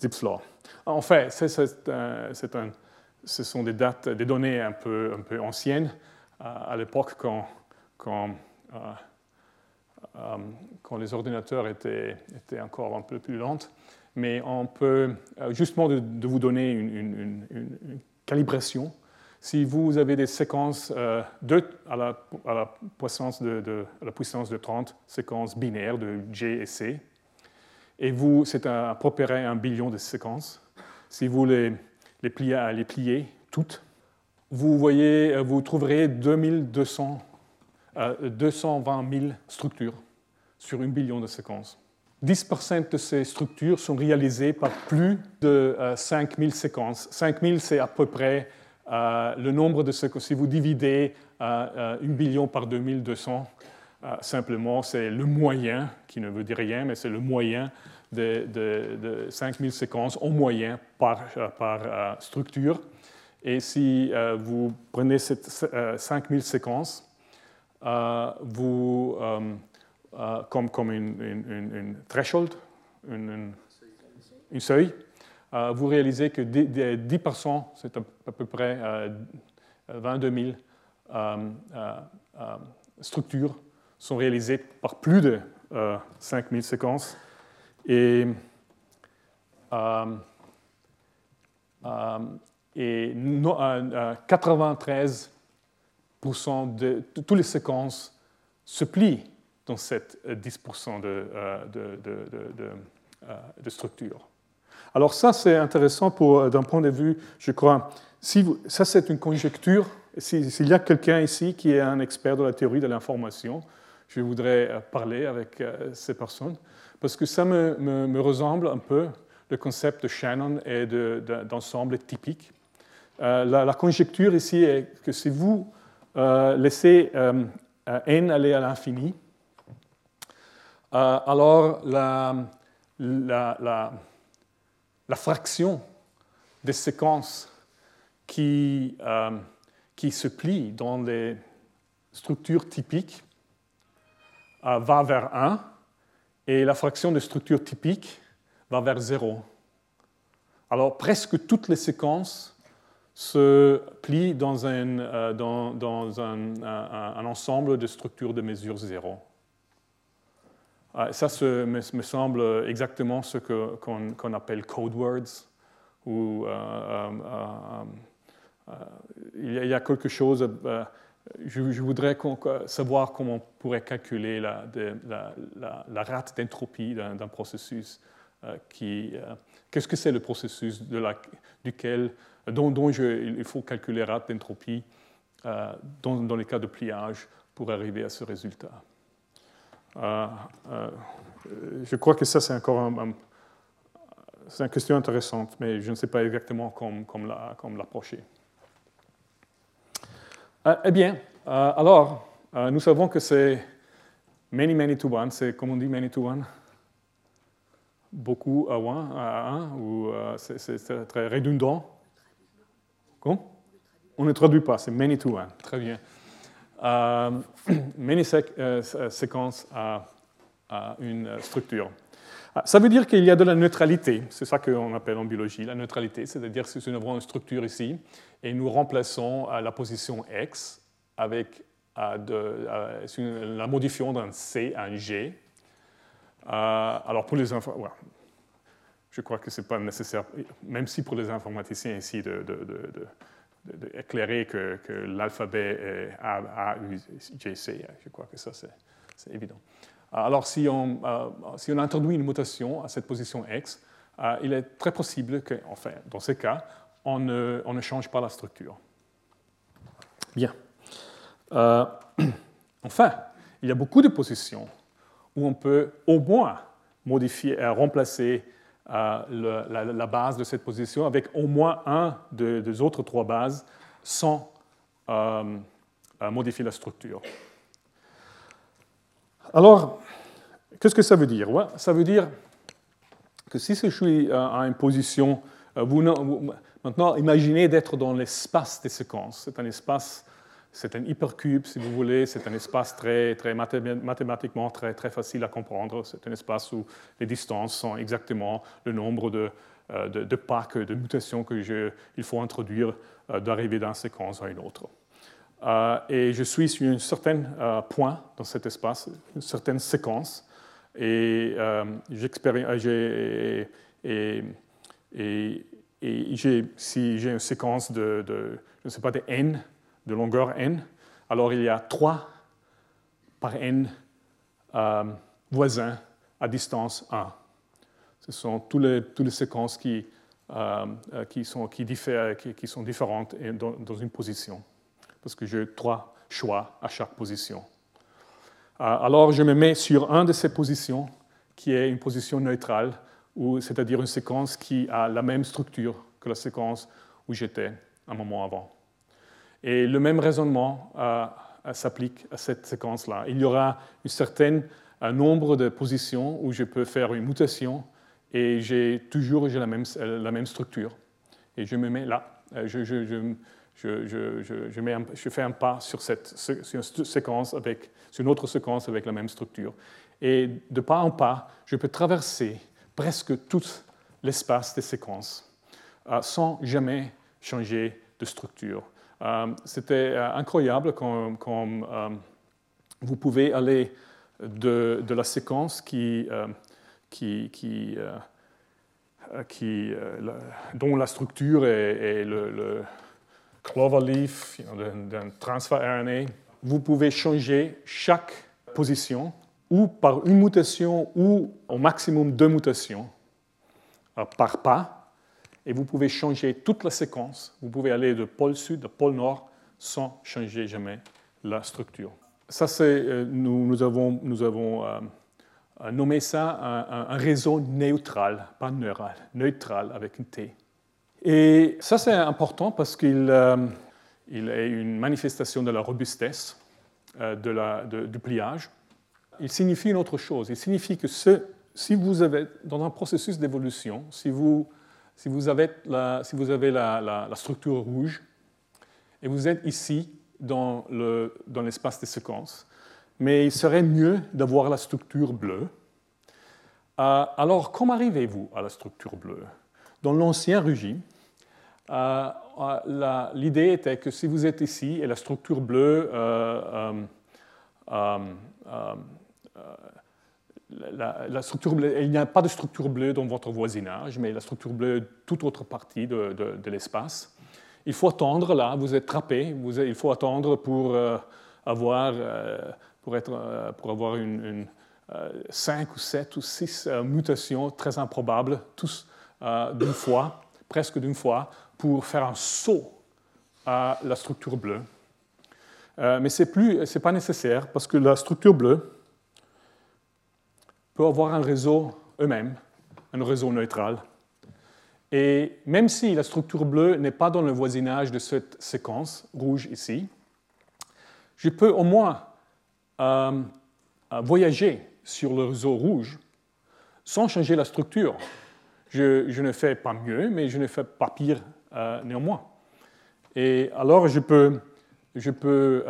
Zipf's Law. En fait, c'est, un, ce sont des dates, des données un peu, un peu anciennes, à l'époque quand, quand euh, quand les ordinateurs étaient, étaient, encore un peu plus lents. Mais on peut, euh, justement, de, vous donner une, calibration, si vous avez des séquences euh, à, la, à, puissance de, la puissance de 30 séquences binaires de G et C, et vous, c'est à peu près un billion de séquences, si vous les, pliez, toutes, vous, voyez, vous trouverez 2200 220 000 structures sur un billion de séquences. 10% de ces structures sont réalisées par plus de 5000 euh, séquences. 5000, c'est à peu près euh, le nombre de séquences. Si vous dividez euh, un billion par 2200, simplement, c'est le moyen, qui ne veut dire rien, mais c'est le moyen de, de, 5000 séquences en moyen par, structure. Et si vous prenez ces 5000 séquences, euh, vous, comme, comme une, threshold, une, seuil, vous réalisez que 10%, c'est à peu près 22 000 structures, sont réalisées par plus de 5 000 séquences. Et 93% de, toutes les séquences se plient dans cette 10% euh, de, euh, de, structure. Alors ça, c'est intéressant euh, d'un point de vue, je crois, si ça c'est une conjecture, s'il y a quelqu'un ici qui est un expert de la théorie de l'information, je voudrais parler avec ces personnes, parce que ça me, me, ressemble un peu le concept de Shannon et d'ensemble typique. la, conjecture ici est que si vous euh, euh, n aller à l'infini, euh, alors la, fraction des séquences euh, qui, se plient dans les structures typiques euh, va vers 1 et la fraction des structures typiques va vers 0. Alors presque toutes les séquences se plient dans un, un ensemble de structures de mesure 0. Ah, ça me, semble exactement ce qu'on appelle code words, euh, euh, euh, il, y a, quelque chose. Je, voudrais savoir comment on pourrait calculer la, rate d'entropie d'un processus. Qu'est-ce que c'est le processus duquel, dont, il faut calculer la rate d'entropie dans les cas de pliage pour arriver à ce résultat? Euh, euh, je crois que ça, c'est encore c'est une question intéressante, mais je ne sais pas exactement comment, l'approcher. eh bien, alors, nous savons que c'est many, many to one, c'est comme on dit many to one beaucoup à one, à un, ou c'est très redondant. On ne traduit pas, c'est many to one. Très bien. Euh, (clears throat) many euh, séquences à, une structure. Ah, ça veut dire qu'il y a de la neutralité, c'est ça qu'on appelle en biologie la neutralité, c'est-à-dire que si nous avons une structure ici et nous remplaçons la position x avec de, la modifiant d'un C à un G. alors pour les enfants, je crois que ce n'est pas nécessaire, même si pour les informaticiens ici, d'éclairer que, que l'alphabet A, A, U, G, C. Je crois que ça, c'est évident. Alors, si on, si on introduit une mutation à cette position X, il est très possible que, enfin, dans ce cas, on ne, on ne change pas la structure. Bien. Euh, (clears throat) enfin, il y a beaucoup de positions où on peut au moins modifier, euh, remplacer euh, la, base de cette position avec au moins un des autres trois bases sans modifier la structure. Alors, qu'est-ce que ça veut dire? Ça veut dire que si je suis à une position, vous, maintenant imaginez d'être dans l'espace des séquences. C'est un espace c'est un hypercube, si vous voulez, c'est un espace très, très mathématiquement très, très facile à comprendre. C'est un espace où les distances sont exactement le nombre de, euh, de, de pas, de mutations qu'il faut introduire euh, d'arriver d'une séquence à une autre. Euh, et je suis sur un certain point dans cet espace, une certaine séquence, et, et, et, et si j'ai une séquence de, de, je ne sais pas, de n de longueur n, alors il y a 3 par n euh, voisins à distance 1. Ce sont toutes les, séquences qui, euh, qui, sont, qui, diffèrent, qui, sont, différentes dans, une position, parce que j'ai trois choix à chaque position. Euh, alors je me mets sur une de ces positions, qui est une position neutrale, c'est-à-dire une séquence qui a la même structure que la séquence où j'étais un moment avant. Et le même raisonnement euh, euh, s'applique à cette séquence-là. Il y aura un certain nombre de positions où je peux faire une mutation et j'ai toujours la même, structure. Et je me mets là. Euh, je, fais un pas sur cette séquence avec, sur une autre séquence avec la même structure. Et de pas en pas, je peux traverser presque tout l'espace des séquences sans jamais changer de structure. Euh, c'était euh, incroyable quand, euh, vous pouvez aller de, la séquence qui, dont la structure est, le, le, cloverleaf d'un transfert RNA. Vous pouvez changer chaque position ou par une mutation ou au maximum deux mutations par pas et vous pouvez changer toute la séquence. Vous pouvez aller de pôle sud à pôle nord sans changer jamais la structure. Ça, euh, nous, avons, avons euh, nommé ça un, réseau neutral, pas neural, neutral avec un T. Et ça, c'est important parce qu'il euh, il est une manifestation de la robustesse du pliage. Il signifie une autre chose. Il signifie que si vous avez, dans un processus d'évolution, si vous si vous avez la, si vous avez la, structure rouge et vous êtes ici dans l'espace des séquences, mais il serait mieux d'avoir la structure bleue. Euh, alors, comment arrivez-vous à la structure bleue? Dans l'ancien régime, euh, euh, l'idée était que si vous êtes ici et la structure bleue il n'y a pas de structure bleue dans votre voisinage, mais la structure bleue est toute autre partie de, l'espace. Il faut attendre là, vous êtes trappé, il faut attendre pour euh, avoir, euh, pour être, euh, pour avoir une, 5 ou 7 ou 6 mutations très improbables, tous d'une fois, presque d'une fois, pour faire un saut à la structure bleue. mais ce n'est pas nécessaire parce que la structure bleue, avoir un réseau eux-mêmes, un réseau neutral. Et même si la structure bleue n'est pas dans le voisinage de cette séquence rouge ici, je peux au moins euh, euh, voyager sur le réseau rouge sans changer la structure. Je, ne fais pas mieux, mais je ne fais pas pire euh, néanmoins. Et alors, je peux, je peux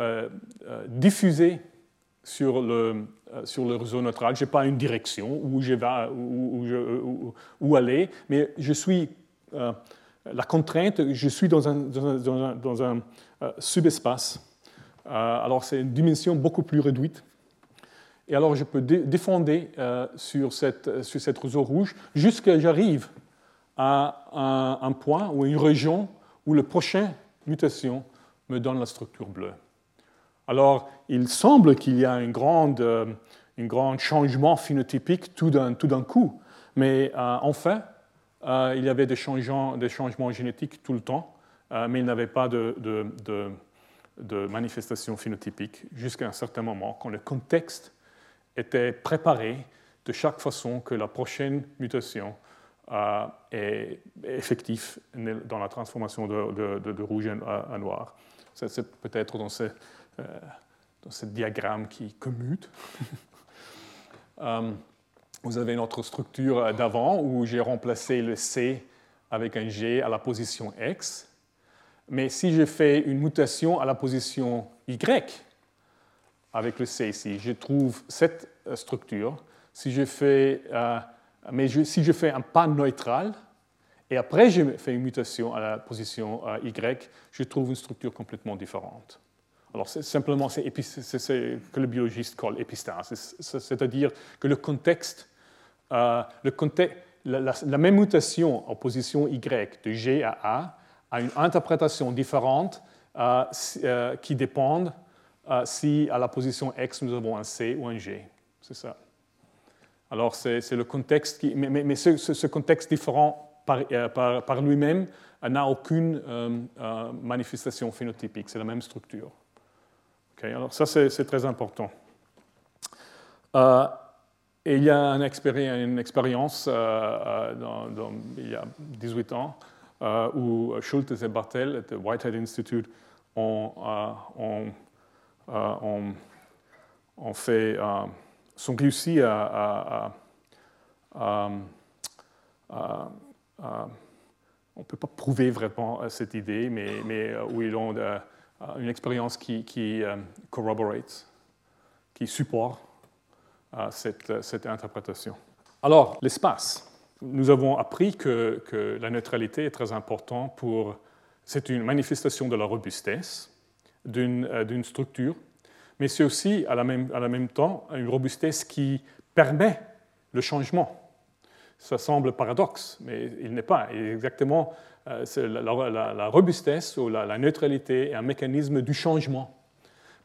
diffuser sur le, sur le réseau neutral. Je n'ai pas une direction où je vais où, aller, mais je suis euh, la contrainte, je suis dans un, dans un, dans un, euh, subespace alors c'est une dimension beaucoup plus réduite. Et alors je peux défendre sur, cette, sur cette réseau rouge jusqu'à j'arrive à un, un, point ou une région où la prochaine mutation me donne la structure bleue. Alors, il semble qu'il y a un grand, euh, changement phénotypique tout d'un coup, mais euh, enfin, euh, il y avait des changements, des changements, génétiques tout le temps, mais il n'y avait pas de, de, de, manifestation phénotypique jusqu'à un certain moment, quand le contexte était préparé de chaque façon que la prochaine mutation est effective dans la transformation de, rouge à, noir. C'est peut-être dans ce, euh, dans ce diagramme qui commute. (laughs) Euh, vous avez notre structure d'avant où j'ai remplacé le C avec un G à la position X. Mais si je fais une mutation à la position Y avec le C ici, je trouve cette structure. Si je fais, euh, mais si je fais un pas neutral, et après je fais une mutation à la position Y, je trouve une structure complètement différente. Alors, simplement c'est ce que le biologiste appelle épistase, c'est-à-dire que le contexte, euh, la, même mutation en position Y de G à A a une interprétation différente euh, euh, qui dépend si à la position X nous avons un C ou un G. C'est ça. Alors, c'est le contexte qui. Mais, ce, contexte différent par lui-même n'a aucune manifestation phénotypique, c'est la même structure alors ça, c'est très important. Euh, et il y a une, expérience euh, euh, il y a 18 ans où Schultes et Bartel de Whitehead Institute ont, fait, sont réussis à, on ne peut pas prouver vraiment cette idée, mais, où ils ont une expérience qui, qui euh, corroborate, qui supporte euh, cette, cette, interprétation. Alors, l'espace. Nous avons appris que, que, la neutralité est très importante pour... C'est une manifestation de la robustesse d'une structure, mais c'est aussi à la, même, à la même temps une robustesse qui permet le changement. Ça semble paradoxe, mais il n'est pas. exactement euh, la, robustesse ou la, neutralité est un mécanisme du changement,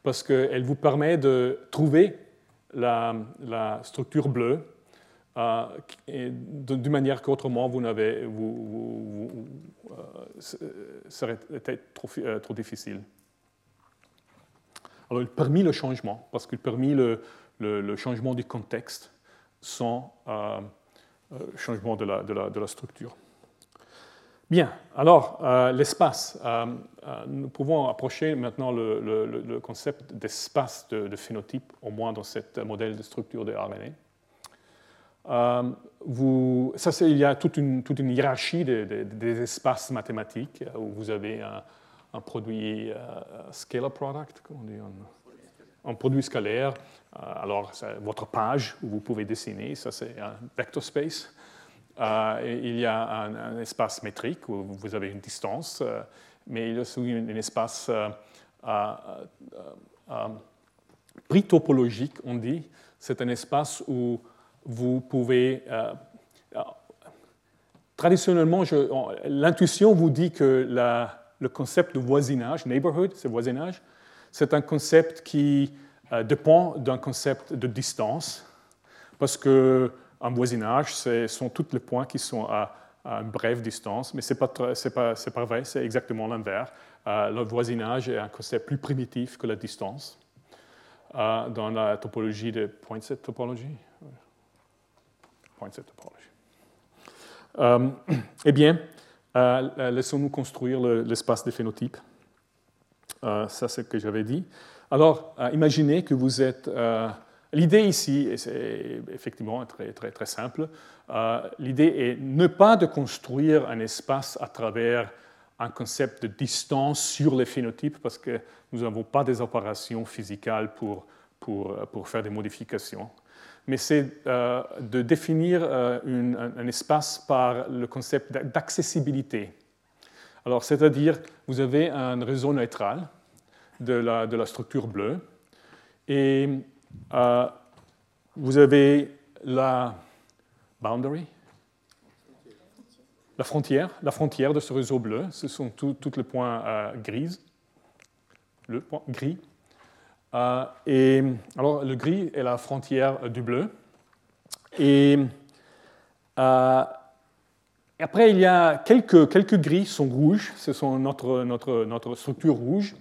parce qu'elle vous permet de trouver la, structure bleue euh, d'une manière qu'autrement vous n'avez, vous, euh, serait trop, trop, difficile. Alors, il permet le changement, parce qu'il permet le, changement du contexte sans changement de la structure. Bien, alors euh, l'espace. Euh, euh, nous pouvons approcher maintenant le, concept d'espace de, phénotype, au moins dans ce modèle de structure de RNA. Il y a toute une, hiérarchie des espaces mathématiques où vous avez un, produit scalaire. alors, votre page où vous pouvez dessiner, ça c'est un vector space. Euh, il y a un, espace métrique où vous avez une distance, euh, mais il y a aussi un, espace euh, prix topologique, on dit. C'est un espace où vous pouvez... traditionnellement, l'intuition vous dit que le concept de voisinage, neighborhood, c'est voisinage, c'est un concept qui dépend d'un concept de distance, parce que un voisinage, ce sont tous les points qui sont à, une brève distance, mais ce n'est pas, pas, vrai, c'est exactement l'inverse. Euh, le voisinage est un concept plus primitif que la distance euh, dans la topologie de Poinsett topology. Poinsett topology. Euh, (clears throat) eh bien, laissons-nous construire l'espace des phénotypes. ça, c'est ce que j'avais dit. Alors, imaginez que vous êtes L'idée ici, c'est effectivement très, très, très simple, euh, l'idée est ne pas de construire un espace à travers un concept de distance sur les phénotypes parce que nous n'avons pas des opérations physiques pour, pour, pour faire des modifications. Mais c'est euh, de définir euh, un, espace par le concept d'accessibilité. Alors, c'est-à-dire, vous avez un réseau neutral de la, de la structure bleue. Et vous avez la boundary, la frontière, la frontière de ce réseau bleu. Ce sont tous les points gris, le gris. et alors, le gris est la frontière du bleu. Et après, il y a quelques, quelques gris sont rouges, ce sont notre, notre, notre structure rouge.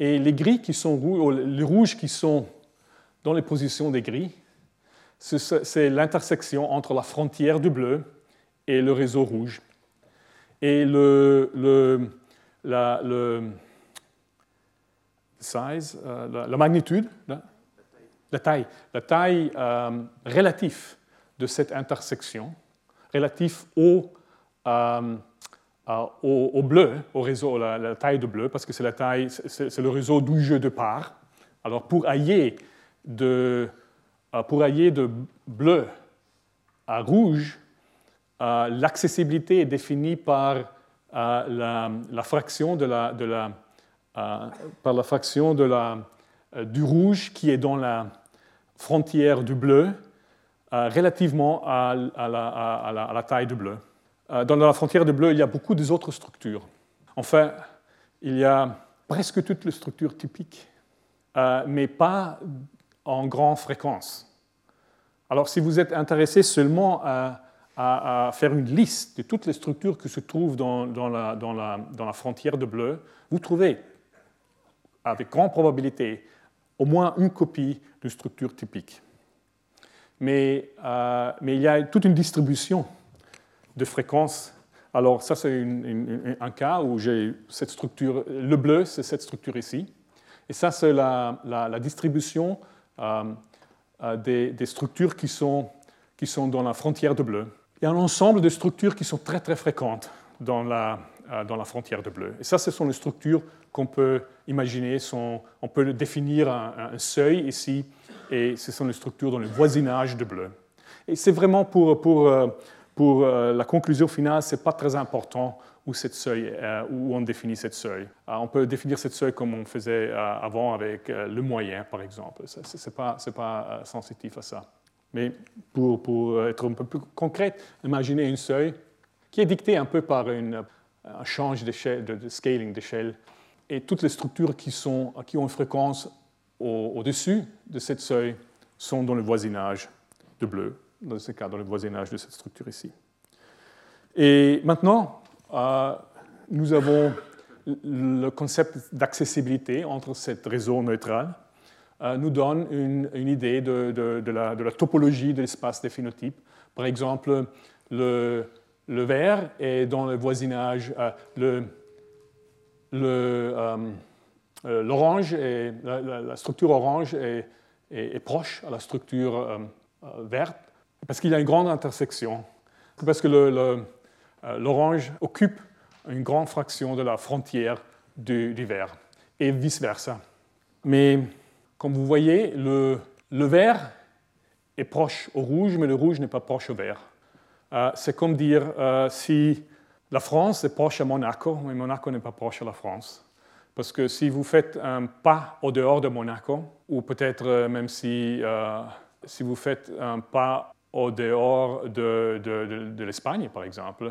Et les gris qui sont rouges, les rouges qui sont dans les positions des gris, c'est l'intersection entre la frontière du bleu et le réseau rouge. Et le, le, la, le size, euh, la, magnitude, la, taille, la taille euh, relative de cette intersection, relative au euh, au, bleu, au réseau, la, taille de bleu, parce que c'est la le réseau d'où je de part. Alors pour allier de, euh, pour allier de bleu à rouge, euh, l'accessibilité est définie par la, fraction de la, la par la fraction de la, du rouge qui est dans la frontière du bleu relativement à, la, à la taille du bleu. Euh, dans la frontière de bleu, il y a beaucoup d'autres structures. Enfin, il y a presque toutes les structures typiques, euh, mais pas en grande fréquence. Alors, si vous êtes intéressé seulement à, faire une liste de toutes les structures qui se trouvent dans, la, frontière de bleu, vous trouvez avec grande probabilité au moins une copie de structure typique. Mais, euh, mais il y a toute une distribution de fréquence. Alors ça, c'est un cas où j'ai cette structure, le bleu, c'est cette structure ici. Et ça, c'est la, distribution des, structures qui sont, qui sont dans la frontière de bleu. Il y a un ensemble de structures qui sont très, très fréquentes dans la, euh, dans la frontière de bleu. Et ça, ce sont les structures qu'on peut imaginer. Sont, on peut définir un, seuil ici, et ce sont les structures dans le voisinage de bleu. Et c'est vraiment pour, pour pour euh, la conclusion finale, ce n'est pas très important où, euh, on définit cette seuil. Euh, on peut définir cette seuil comme on faisait avant avec le moyen, par exemple. Ce n'est pas, pas sensitif à ça. Mais pour, pour, être un peu plus concret, imaginez une seuil qui est dictée un peu par une, un change de, scaling d'échelle, et toutes les structures qui, sont, qui ont une fréquence au-dessus de cette seuil sont dans le voisinage de bleu dans ce cas, dans le voisinage de cette structure ici. Et maintenant, euh, nous avons le concept d'accessibilité entre ce réseau neutral euh, nous donne une, idée de, la, topologie de l'espace des phénotypes. Par exemple, le, le vert est dans le voisinage, euh, le, l'orange et la, structure orange est, proche à la structure verte parce qu'il y a une grande intersection. Parce que euh, l'orange occupe une grande fraction de la frontière du, vert, et vice-versa. Mais comme vous voyez, le, vert est proche au rouge, mais le rouge n'est pas proche au vert. Euh, c'est comme dire euh, si la France est proche à Monaco, mais Monaco n'est pas proche à la France. Parce que si vous faites un pas au dehors de Monaco, ou peut-être même si, si vous faites un pas au dehors de, de, l'Espagne, par exemple, euh,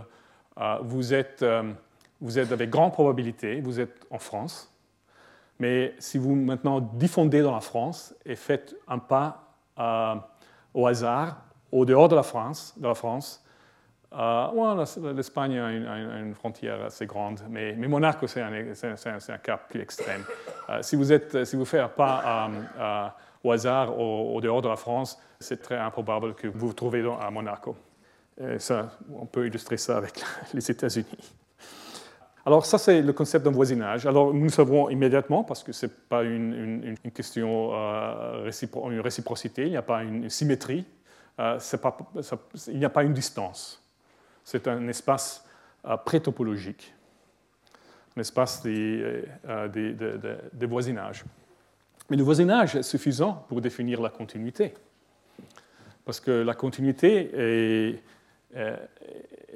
vous, êtes, euh, vous êtes avec grande probabilité, vous êtes en France. Mais si vous maintenant diffondez dans la France et faites un pas euh, au hasard au dehors de la France, de la France l'Espagne a, une, frontière assez grande, mais, Monaco, c'est un, cas plus extrême. si, vous faites un pas au hasard au, dehors de la France, c'est très improbable que vous vous trouvez à Monaco. Ça, on peut illustrer ça avec (laughs) les États-Unis. Alors ça, c'est le concept d'un voisinage. Alors nous savons immédiatement, parce que ce n'est pas une, question, euh, réciprocité, il n'y a pas une symétrie, euh, il n'y a pas une distance. C'est un espace euh, pré-topologique, un espace euh, des, des voisinages. Mais le voisinage est suffisant pour définir la continuité. Parce que la continuité est,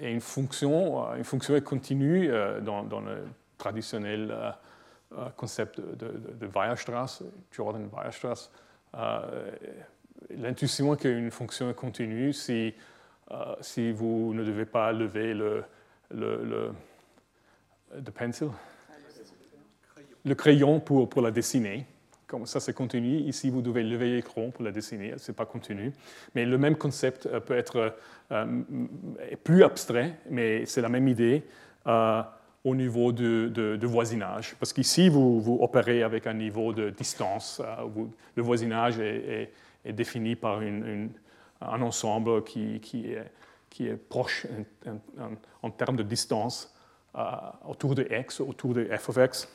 une fonction, une fonction continue euh, dans, le traditionnel concept de, de, Weierstrass, Jordan Weierstrass. L'intuition qu'une fonction est continue si, si vous ne devez pas lever le, le, le pencil, le crayon pour, pour la dessiner. Comme ça, c'est continu. Ici, vous devez lever l'écran pour la dessiner. Ce n'est pas continu. Mais le même concept euh, peut être euh, plus abstrait, mais c'est la même idée euh, au niveau de, voisinage. Parce qu'ici, vous, vous, opérez avec un niveau de distance. le voisinage est, défini par un ensemble qui, est, proche en, en termes de distance autour de x, autour de f of x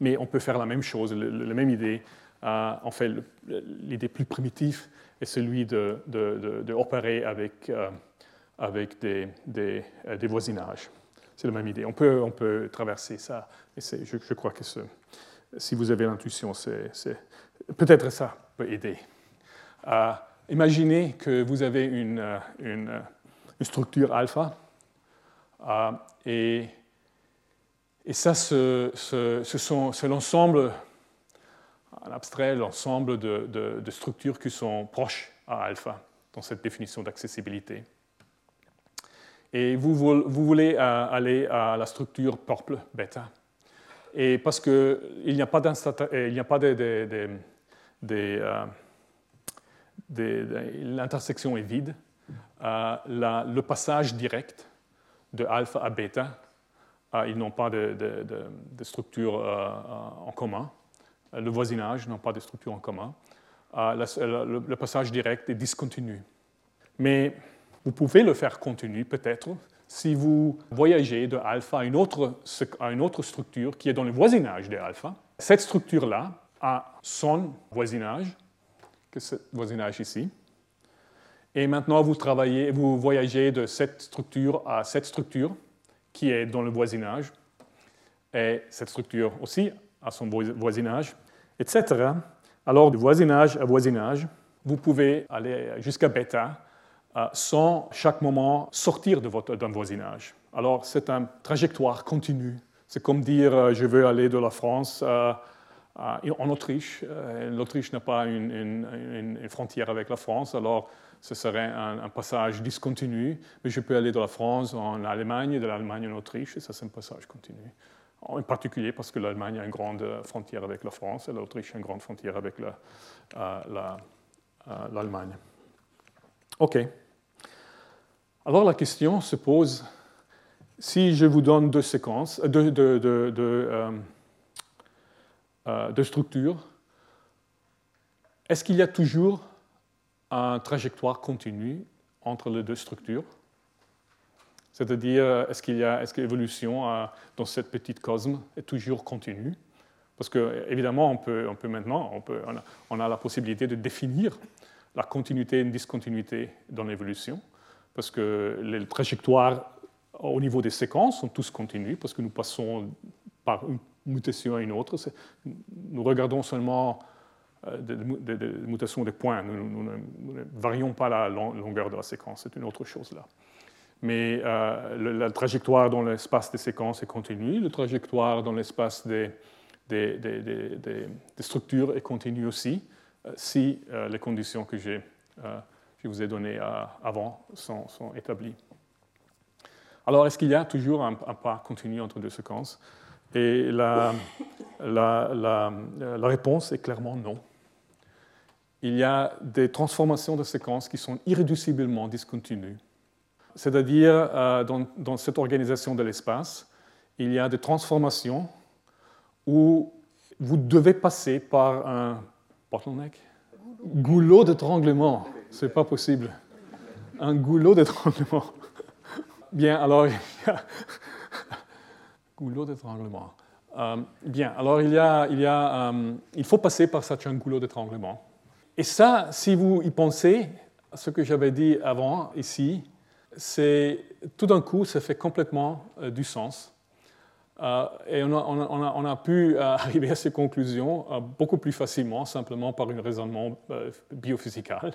mais on peut faire la même chose, la même idée. Euh, en fait, l'idée plus primitive est celui d'opérer de, avec, euh, avec des, euh, des voisinages. C'est la même idée. On peut, on peut traverser ça. Je, crois que si vous avez l'intuition, peut-être ça peut aider. imaginez que vous avez une, une, une structure alpha et et ça, c'est l'ensemble, en abstrait, l'ensemble de, structures qui sont proches à alpha dans cette définition d'accessibilité. Et vous, voulez euh, aller à la structure purple bêta. Et parce qu'il n'y a pas de, l'intersection est vide, euh, le passage direct de alpha à bêta ils n'ont pas de, structure euh, euh, en commun. Le voisinage n'a pas de structure en commun. Ah, le, passage direct est discontinu. Mais vous pouvez le faire continu, peut-être, si vous voyagez de alpha à une, autre, structure qui est dans le voisinage de alpha. Cette structure-là a son voisinage, que ce voisinage ici. Et maintenant, vous travaillez, vous voyagez de cette structure à cette structure qui est dans le voisinage, et cette structure aussi a son voisinage, etc. Alors, de voisinage à voisinage, vous pouvez aller jusqu'à bêta euh, sans chaque moment sortir d'un voisinage. Alors, c'est une trajectoire continue. C'est comme dire, euh, je veux aller de la France euh, en Autriche. L'Autriche n'a pas une, une, frontière avec la France, alors ce serait un, passage discontinu, mais je peux aller de la France en Allemagne, de l'Allemagne en Autriche, et ça c'est un passage continu. En particulier parce que l'Allemagne a une grande frontière avec la France et l'Autriche a une grande frontière avec euh, euh, l'Allemagne. OK. Alors la question se pose, si je vous donne deux séquences, euh, deux structures, est-ce qu'il y a toujours une trajectoire continue entre les deux structures. C'est-à-dire, est-ce qu'il y a, est-ce que l'évolution euh, dans cette petite cosme est toujours continue? Parce que, évidemment, on peut, on peut maintenant, on, peut, on, a, la possibilité de définir la continuité et une discontinuité dans l'évolution, parce que les trajectoires au niveau des séquences sont tous continues, parce que nous passons par une mutation à une autre. Nous regardons seulement euh, des mutations des points. Nous, ne varions pas la longueur de la séquence, c'est une autre chose là. Mais euh, la trajectoire dans l'espace des séquences est continue, la trajectoire dans l'espace des, structures est continue aussi, euh, si les conditions que je vous ai données avant sont, établies. Alors, est-ce qu'il y a toujours un, pas continu entre deux séquences? Et la réponse est clairement non il y a des transformations de séquences qui sont irréduciblement discontinues. C'est-à-dire, euh, dans, cette organisation de l'espace, il y a des transformations où vous devez passer par un bottleneck, goulot d'étranglement. Ce n'est pas possible. Un goulot d'étranglement. Bien, alors, il y a... (laughs) goulot d'étranglement. Euh, bien, alors il, y a, il, y a, euh, il faut passer par un goulot d'étranglement. Et ça, si vous y pensez, ce que j'avais dit avant ici, c'est tout d'un coup, ça fait complètement euh, du sens. Euh, et on a, pu euh, (laughs) arriver à ces conclusions beaucoup plus facilement, simplement par un raisonnement biophysical.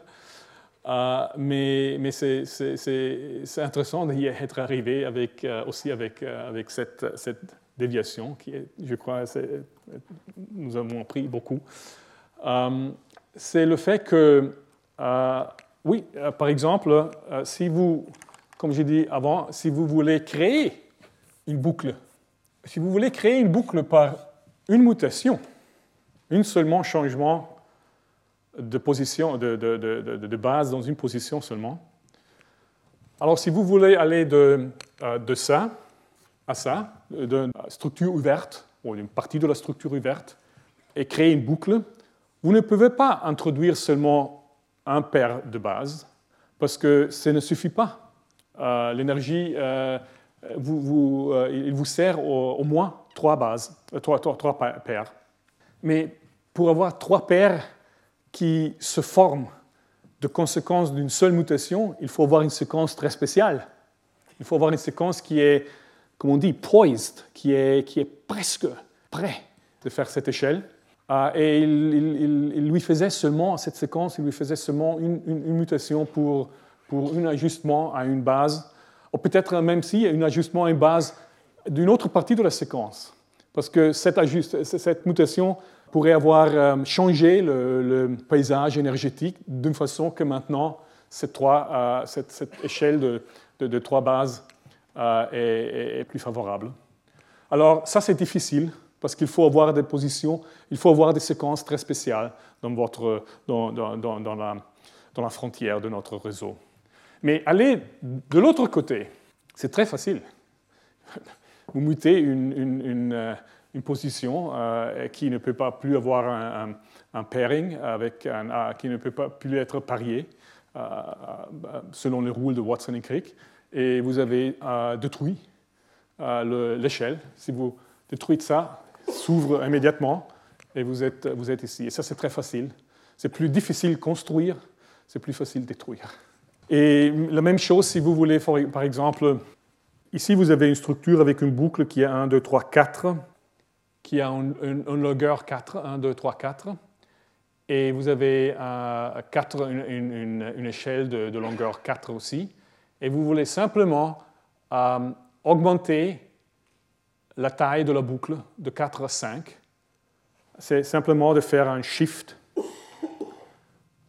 mais, c'est intéressant d'y être arrivé aussi avec, cette, déviation, qui je crois, nous avons appris beaucoup, c'est le fait que, oui, par exemple, si vous, comme j'ai dit avant, si vous voulez créer une boucle, si vous voulez créer une boucle par une mutation, une seulement changement de position, de, base dans une position seulement. Alors, si vous voulez aller de, euh, de ça à ça, d'une structure ouverte, ou d'une partie de la structure ouverte, et créer une boucle, vous ne pouvez pas introduire seulement un paire de base, parce que ça ne suffit pas. Euh, l'énergie, euh, vous, il vous sert au, moins trois bases, trois, trois, trois paires. Mais pour avoir trois paires qui se forment de conséquences d'une seule mutation, il faut avoir une séquence très spéciale. Il faut avoir une séquence qui est, comme on dit, poised, qui est, qui est presque prêt de faire cette échelle. Ah, et il, lui faisait seulement, cette séquence, il lui faisait seulement une, mutation pour, pour un ajustement à une base, ou peut-être même si un ajustement à une base d'une autre partie de la séquence. Parce que cette, mutation pourrait avoir euh, changé le, paysage énergétique d'une façon que maintenant, cette, trois, euh, cette, échelle de, de, trois bases euh, est, plus favorable. Alors, ça, c'est difficile parce qu'il faut avoir des positions, il faut avoir des séquences très spéciales dans, votre, dans, dans, dans, la, la frontière de notre réseau. Mais aller de l'autre côté, c'est très facile. (laughs) Vous mutez une, une, une une position euh, qui ne peut pas plus avoir un, pairing, avec un, qui ne peut pas plus être parié euh, euh, selon les règles de Watson et Crick. Et vous avez détruit l'échelle. Si vous détruisez ça, s'ouvre immédiatement et vous êtes, vous êtes ici. Et ça, c'est très facile. C'est plus difficile construire, c'est plus facile détruire. Et la même chose si vous voulez, par exemple, ici vous avez une structure avec une boucle qui est 1, 2, 3, 4 qui a un, longueur 4, 1, 2, 3, 4. Et vous avez euh, 4, une, une, échelle de, longueur 4 aussi. Et vous voulez simplement euh, augmenter la taille de la boucle de 4 à 5. C'est simplement de faire un shift,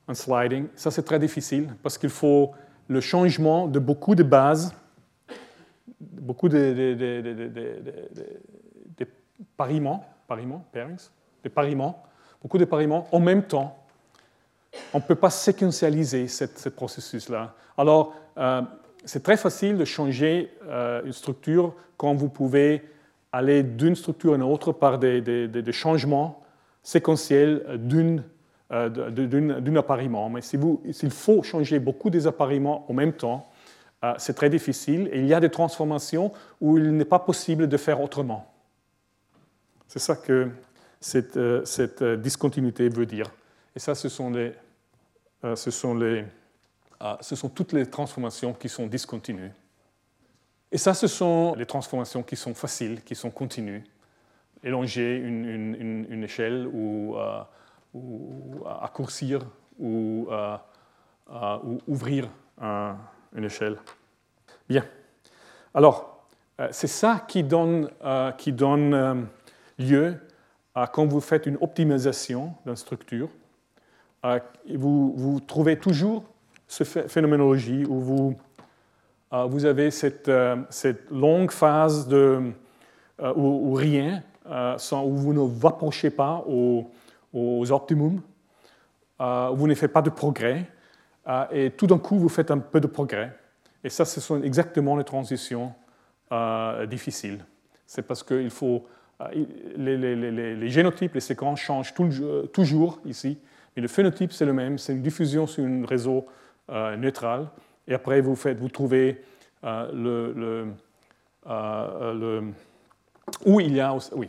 un sliding. Ça, c'est très difficile parce qu'il faut le changement de beaucoup de bases, beaucoup de, de pariments, pariments, pairings, des pariments, beaucoup de pariments en même temps. On ne peut pas séquentialiser ce processus-là. Alors, euh, c'est très facile de changer euh, une structure quand vous pouvez aller d'une structure à une autre par des, changements séquentiels d'un euh, appareillement. Mais s'il faut changer beaucoup des appareillements en même temps, c'est très difficile et il y a des transformations où il n'est pas possible de faire autrement. C'est ça que cette, euh, euh, discontinuité veut dire. Et ça, ce sont, les, euh, ce, sont les, ce sont toutes les transformations qui sont discontinues. Et ça, ce sont les transformations qui sont faciles, qui sont continues. Élonger une, une, échelle ou, ou, accourcir ou, ou ouvrir une échelle. Bien. Alors, c'est ça qui donne, qui donne lieu à quand vous faites une optimisation d'une structure, vous, vous, trouvez toujours cette phénoménologie où vous, vous avez cette, euh, cette, longue phase de, euh, où, rien, euh, où vous ne vous approchez pas aux, aux optimums, vous ne faites pas de progrès, et tout d'un coup, vous faites un peu de progrès. Et ça, ce sont exactement les transitions difficiles. C'est parce qu'il faut les, génotypes, les séquences changent toujours ici, mais le phénotype, c'est le même, c'est une diffusion sur un réseau euh, neutral. Et après, vous, trouvez euh, euh, où il y a... Oui.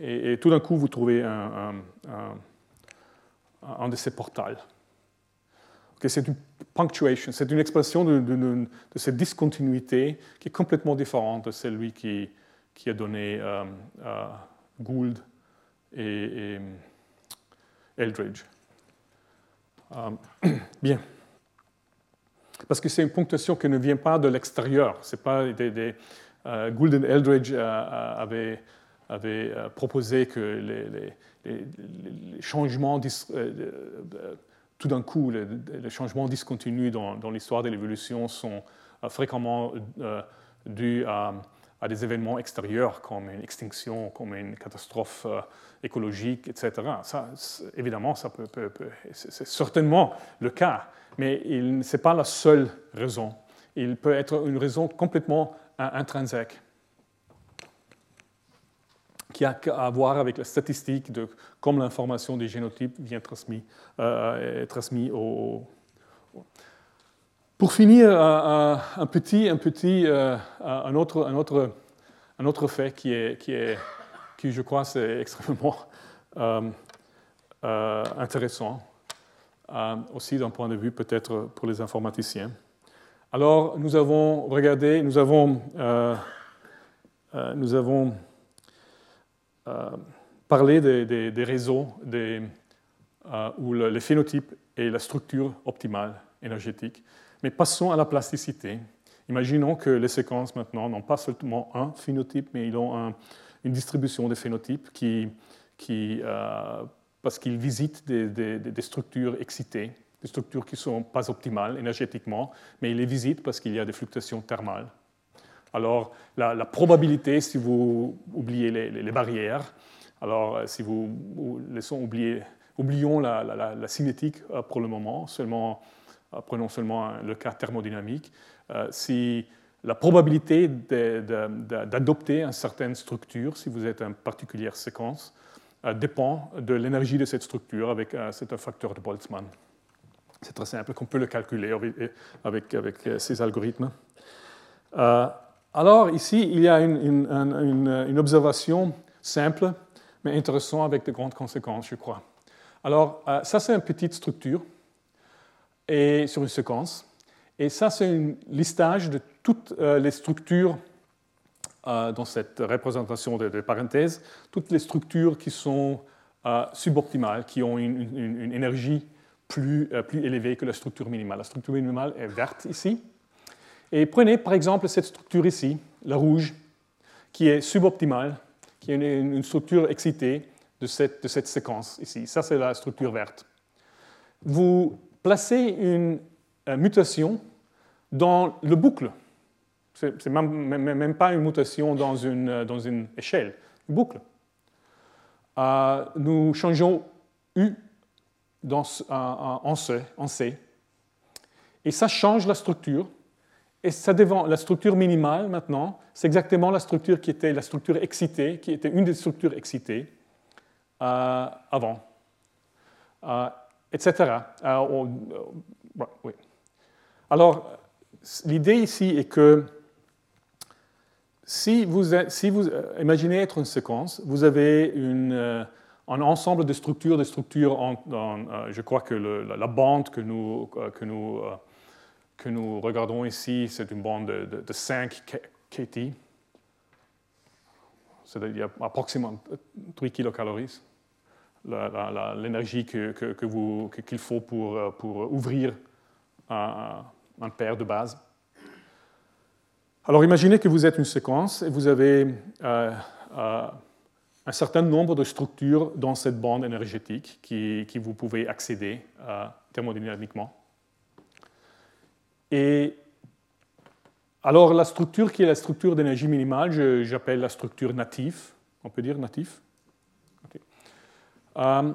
Et, tout d'un coup, vous trouvez un, de ces portals. c'est une punctuation, c'est une expression de, cette discontinuité qui est complètement différente de celle qui, a donné euh, Gould et, Eldridge. Euh, (clears throat) bien. Parce que c'est une ponctuation qui ne vient pas de l'extérieur. C'est pas des, Gould Eldridge avait, avait proposé que les, changements, tout d'un coup, les, changements discontinus dans, l'histoire de l'évolution sont fréquemment dus à des événements extérieurs comme une extinction, comme une catastrophe euh, écologique, etc. Ça, évidemment, ça peut, c'est certainement le cas, mais ce n'est pas la seule raison. Il peut être une raison complètement intrinsèque qui a à voir avec la statistique de comment l'information des génotypes vient transmise euh, transmis au, pour finir, euh, euh, un petit, un, petit, euh, un, autre, un, autre, un autre fait qui, est, qui, est, qui je crois, c'est (laughs) extrêmement intéressant, aussi d'un point de vue peut-être pour les informaticiens. Alors, nous avons regardé, nous avons, nous avons parlé des, réseaux des, où le, les phénotypes et la structure optimale énergétique. Mais passons à la plasticité. Imaginons que les séquences maintenant n'ont pas seulement un phénotype, mais ils ont une distribution de phénotypes qui, qui euh, parce qu'ils visitent des, structures excitées, des structures qui ne sont pas optimales énergétiquement, mais ils les visitent parce qu'il y a des fluctuations thermales. Alors, la, probabilité, si vous oubliez les, barrières, alors si vous laissons oublier, oublions la, cinétique euh, pour le moment, seulement euh, prenons seulement le cas thermodynamique, euh, si la probabilité d'adopter une certaine structure, si vous êtes une particulière séquence, euh, dépend de l'énergie de cette structure avec c'est un facteur de Boltzmann. C'est très simple, qu'on peut le calculer avec, avec, ces algorithmes. alors ici, il y a une, une, observation simple, mais intéressante avec de grandes conséquences, je crois. Alors, ça, c'est une petite structure et sur une séquence. Et ça, c'est un listage de toutes euh, les structures euh, dans cette représentation de, parenthèses, toutes les structures qui sont euh, suboptimales, qui ont une, énergie plus, plus élevée que la structure minimale. La structure minimale est verte ici. Et prenez par exemple cette structure ici, la rouge, qui est suboptimale, qui est une, structure excitée de cette, de cette séquence ici. Ça, c'est la structure verte. Vous placer une mutation dans le boucle. Ce n'est même, pas une mutation dans une, dans une échelle, une boucle. Euh, nous changeons U dans, en, C, et ça change la structure. Et ça devant la structure minimale maintenant, c'est exactement la structure qui était la structure excitée, qui était une des structures excitées euh, avant. Euh, etc. Euh, euh, Alors, l'idée ici est que si vous, vous, imaginez être une séquence, vous avez euh, un ensemble de structures, de structures, en, je crois que la, bande que nous, que nous, que nous regardons ici, c'est une bande de, de, 5 KT. A approximativement 3 kilocalories l'énergie qu'il que, faut pour, euh, pour ouvrir un, un, paire de base. Alors imaginez que vous êtes une séquence et vous avez euh, euh, un certain nombre de structures dans cette bande énergétique qui, vous pouvez accéder thermodynamiquement. Et alors la structure qui est la structure d'énergie minimale, j'appelle la structure native, on peut dire. Euh,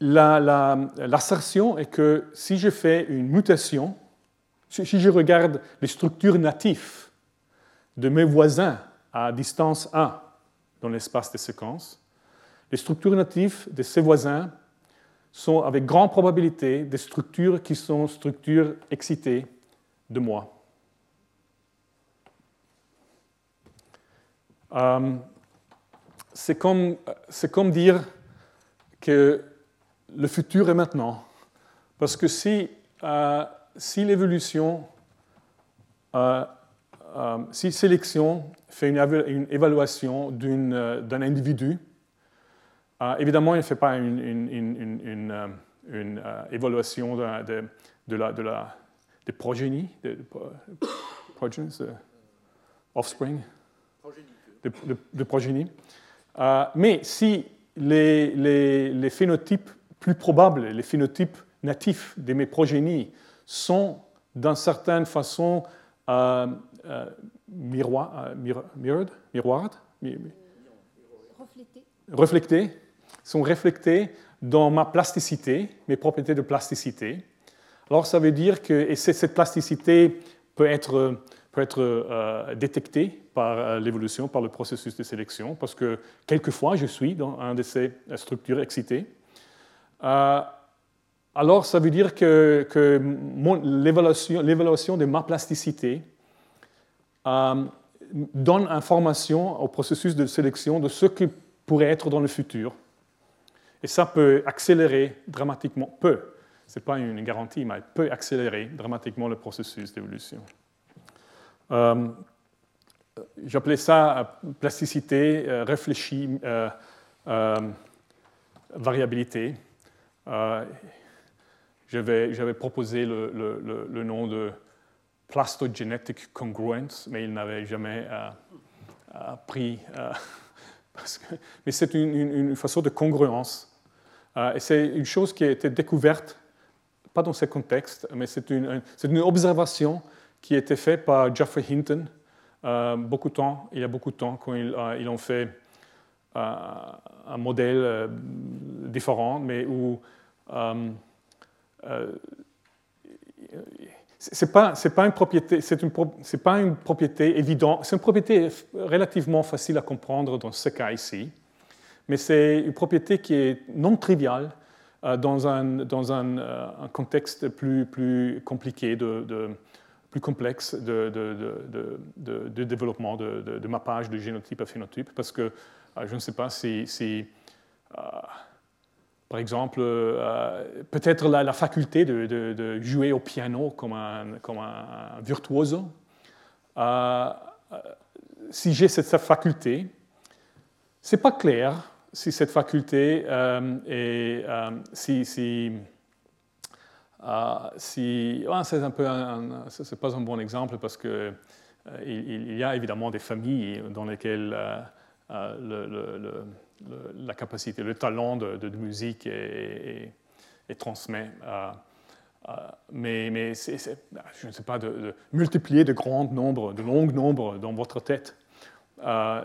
l'assertion est que si je fais une mutation, si, je regarde les structures natives de mes voisins à distance 1 dans l'espace de séquence, les structures natives de ces voisins sont avec grande probabilité des structures qui sont structures excitées de moi. Euh, c'est comme, comme, dire que le futur est maintenant. Parce que si, euh, si l'évolution, euh, euh, si sélection fait une, une évaluation d'un individu, évidemment, il ne fait pas une, une, une évaluation de, de, la, de la, des progénies, progeny, offspring, de, progénie. Euh, mais si les, les, phénotypes plus probables, les phénotypes natifs de mes progénies sont d'une certaine façon euh, euh, miroir, reflétés, sont reflétés dans ma plasticité, mes propriétés de plasticité. Alors ça veut dire que et cette plasticité peut être, peut être euh, détectée par euh, l'évolution, par le processus de sélection, parce que quelquefois je suis dans une de ces structures excitées. Euh, alors ça veut dire que, l'évaluation de ma plasticité donne information au processus de sélection de ce qui pourrait être dans le futur. Et ça peut accélérer dramatiquement, peut, ce n'est pas une garantie, mais peut accélérer dramatiquement le processus d'évolution. Euh, j'appelais ça euh, plasticité euh, réfléchie, variabilité. J'avais proposé le, nom de plastogenetic congruence, mais il n'avait jamais pris. (laughs) mais c'est une, façon de congruence. et c'est une chose qui a été découverte pas dans ce contexte, mais c'est une, une, observation qui a été faite par Geoffrey Hinton euh, beaucoup temps, il y a beaucoup de temps, quand ils, euh, ont fait euh, un modèle différent, mais où c'est pas pas une propriété c'est une pas une propriété évidente c'est une propriété relativement facile à comprendre dans ce cas ici mais c'est une propriété qui est non triviale euh, dans, un, dans euh, un, contexte plus, plus compliqué, de, plus complexe de, de développement de, mappage de génotype à phénotype, parce que euh, je ne sais pas si, si par exemple, peut-être la, faculté de, jouer au piano comme un, comme virtuoso. si j'ai cette, faculté, c'est pas clair si cette faculté euh, est, euh, si, euh, si c'est un peu, c'est pas un bon exemple parce que il, y a évidemment des familles dans lesquelles le, la capacité, le talent de, musique est, est, transmis. mais, je ne sais pas, de, multiplier de grands nombres, de longs nombres dans votre tête.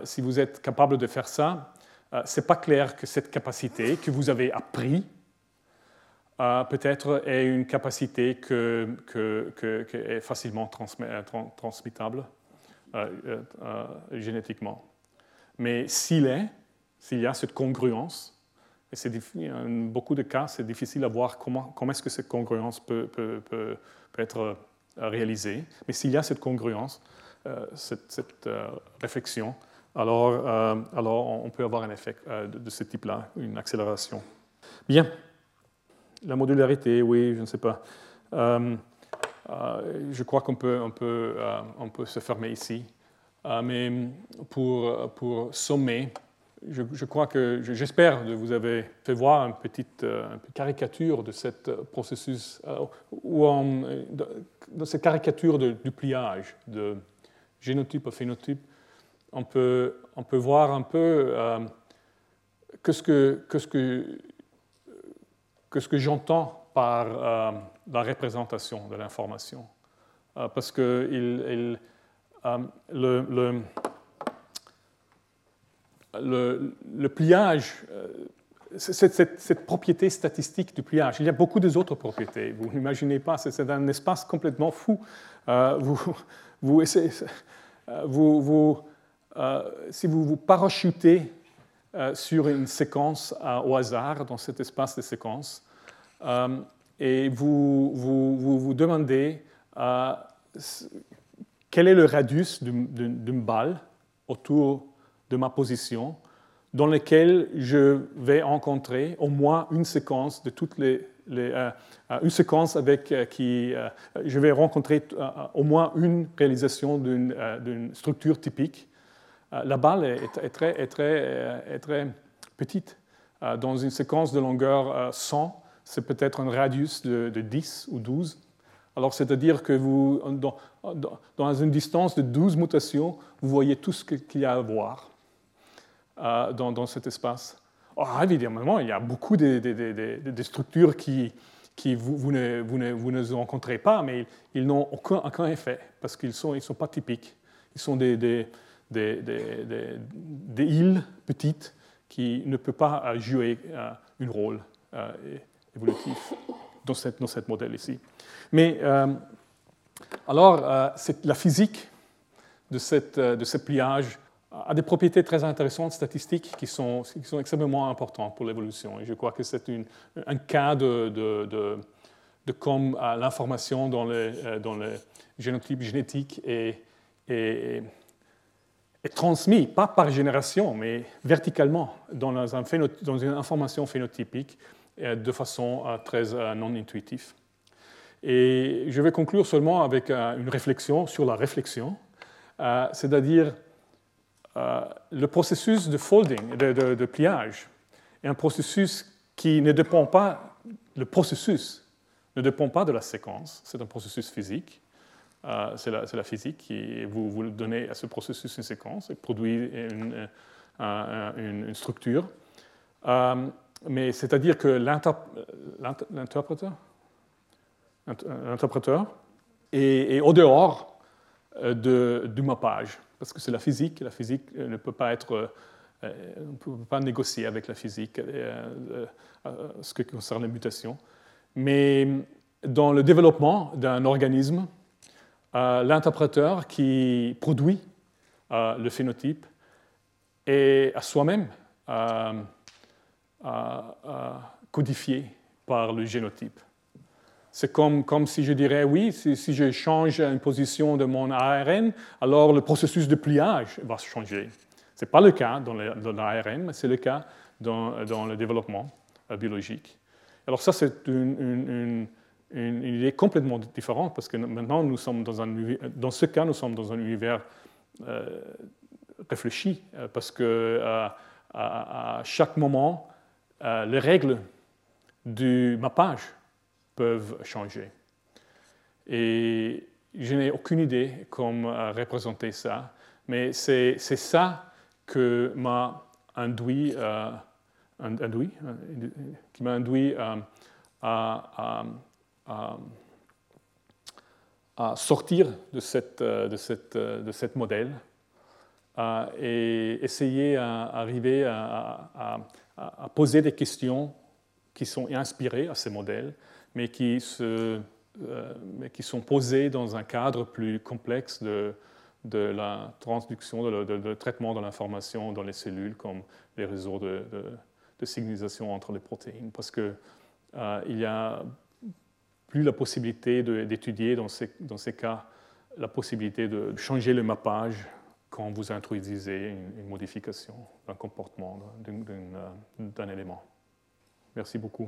si vous êtes capable de faire ça, euh, ce n'est pas clair que cette capacité que vous avez appris euh, peut-être est une capacité que, est facilement euh, transmittable génétiquement. Mais s'il est, s'il y a cette congruence, et c'est beaucoup de cas, c'est difficile à voir comment, comment est-ce que cette congruence peut, peut, peut, être réalisée. Mais s'il y a cette congruence, cette, cette réflexion, alors, euh, alors on peut avoir un effet euh, de, ce type-là, une accélération. Bien. La modularité, oui, je ne sais pas. Euh, je crois qu'on peut, on peut, on peut se fermer ici. mais pour, pour sommer, je, crois que, j'espère que vous avez fait voir une petite, caricature de ce processus, ou dans cette caricature du pliage de génotype à phénotype on peut, on peut voir un peu euh, que ce que, que, ce que, que, ce que j'entends par euh, la représentation de l'information. Euh, parce que il, le, le, pliage, cette, cette, propriété statistique du pliage, il y a beaucoup d'autres propriétés. Vous n'imaginez pas, c'est un espace complètement fou. vous, vous, euh, si vous vous parachutez euh, sur une séquence au hasard dans cet espace de séquence euh, et vous, vous, demandez quel est le radius d'une balle autour de ma position dans lequel je vais rencontrer au moins une séquence de toutes les, une séquence avec qui je vais rencontrer au moins une réalisation d'une structure typique euh, la balle est, très, très, très, petite. Euh, dans une séquence de longueur 100, euh, c'est peut-être un radius de, 10 ou 12. Alors, c'est-à-dire que vous, dans, une distance de 12 mutations, vous voyez tout ce qu'il y a à voir euh, dans, cet espace. Alors, évidemment, il y a beaucoup de, structures qui, vous, ne, vous, ne, vous, ne, rencontrez pas, mais ils n'ont aucun, aucun, effet parce qu'ils ne sont, ils sont pas typiques. Ils sont des, des, îles petites qui ne peuvent pas jouer euh, un rôle euh, évolutif dans cette, dans cette modèle ici. Mais euh, alors, euh, la physique de, cette, de ce pliage a des propriétés très intéressantes statistiques qui sont, qui sont extrêmement importantes pour l'évolution. Et je crois que c'est un cas de, de, comme l'information dans le, dans le génotype génétique est, est, transmise, pas par génération, mais verticalement, dans, dans une information phénotypique euh, de façon euh, très euh, non intuitive. Et je vais conclure seulement avec une réflexion sur la réflexion, c'est-à-dire le processus de folding, de, pliage, est un processus qui ne dépend pas, le processus ne dépend pas de la séquence, c'est un processus physique. c'est la, physique qui vous, vous donnez à ce processus une séquence et produit une, une structure mais c'est-à-dire que l'interpréteur est, au dehors euh, de, du mappage, parce que c'est la physique, la physique euh, ne peut pas être, euh, on ne peut pas négocier avec la physique ce qui concerne les mutations. Mais dans le développement d'un organisme, l'interpréteur qui produit le phénotype est à soi-même codifié par le génotype. C'est comme, comme, si je dirais, oui, si, je change une position de mon ARN, alors le processus de pliage va changer. Ce n'est pas le cas dans l'ARN, mais c'est le cas dans, dans, le développement euh, biologique. Alors ça, c'est une, une, idée complètement différente, parce que maintenant, nous sommes dans, un, dans ce cas, nous sommes dans un univers euh, réfléchi, euh, parce que à, chaque moment, les règles du mappage peuvent changer. Et je n'ai aucune idée comment représenter ça, mais c'est ça que m'a induit, euh, euh, qui m'a induit à, à, sortir de cette, de cette, de cette modèle et essayer d'arriver à, à, poser des questions qui sont inspirées à ces modèles, mais qui, se, euh, mais qui sont posées dans un cadre plus complexe de, la transduction, de, de, traitement de l'information dans les cellules, comme les réseaux de, signalisation entre les protéines. Parce qu'il euh, n'y a plus la possibilité d'étudier dans ces, cas la possibilité de changer le mappage quand vous introduisez une, modification d'un comportement, d'un élément. Merci beaucoup.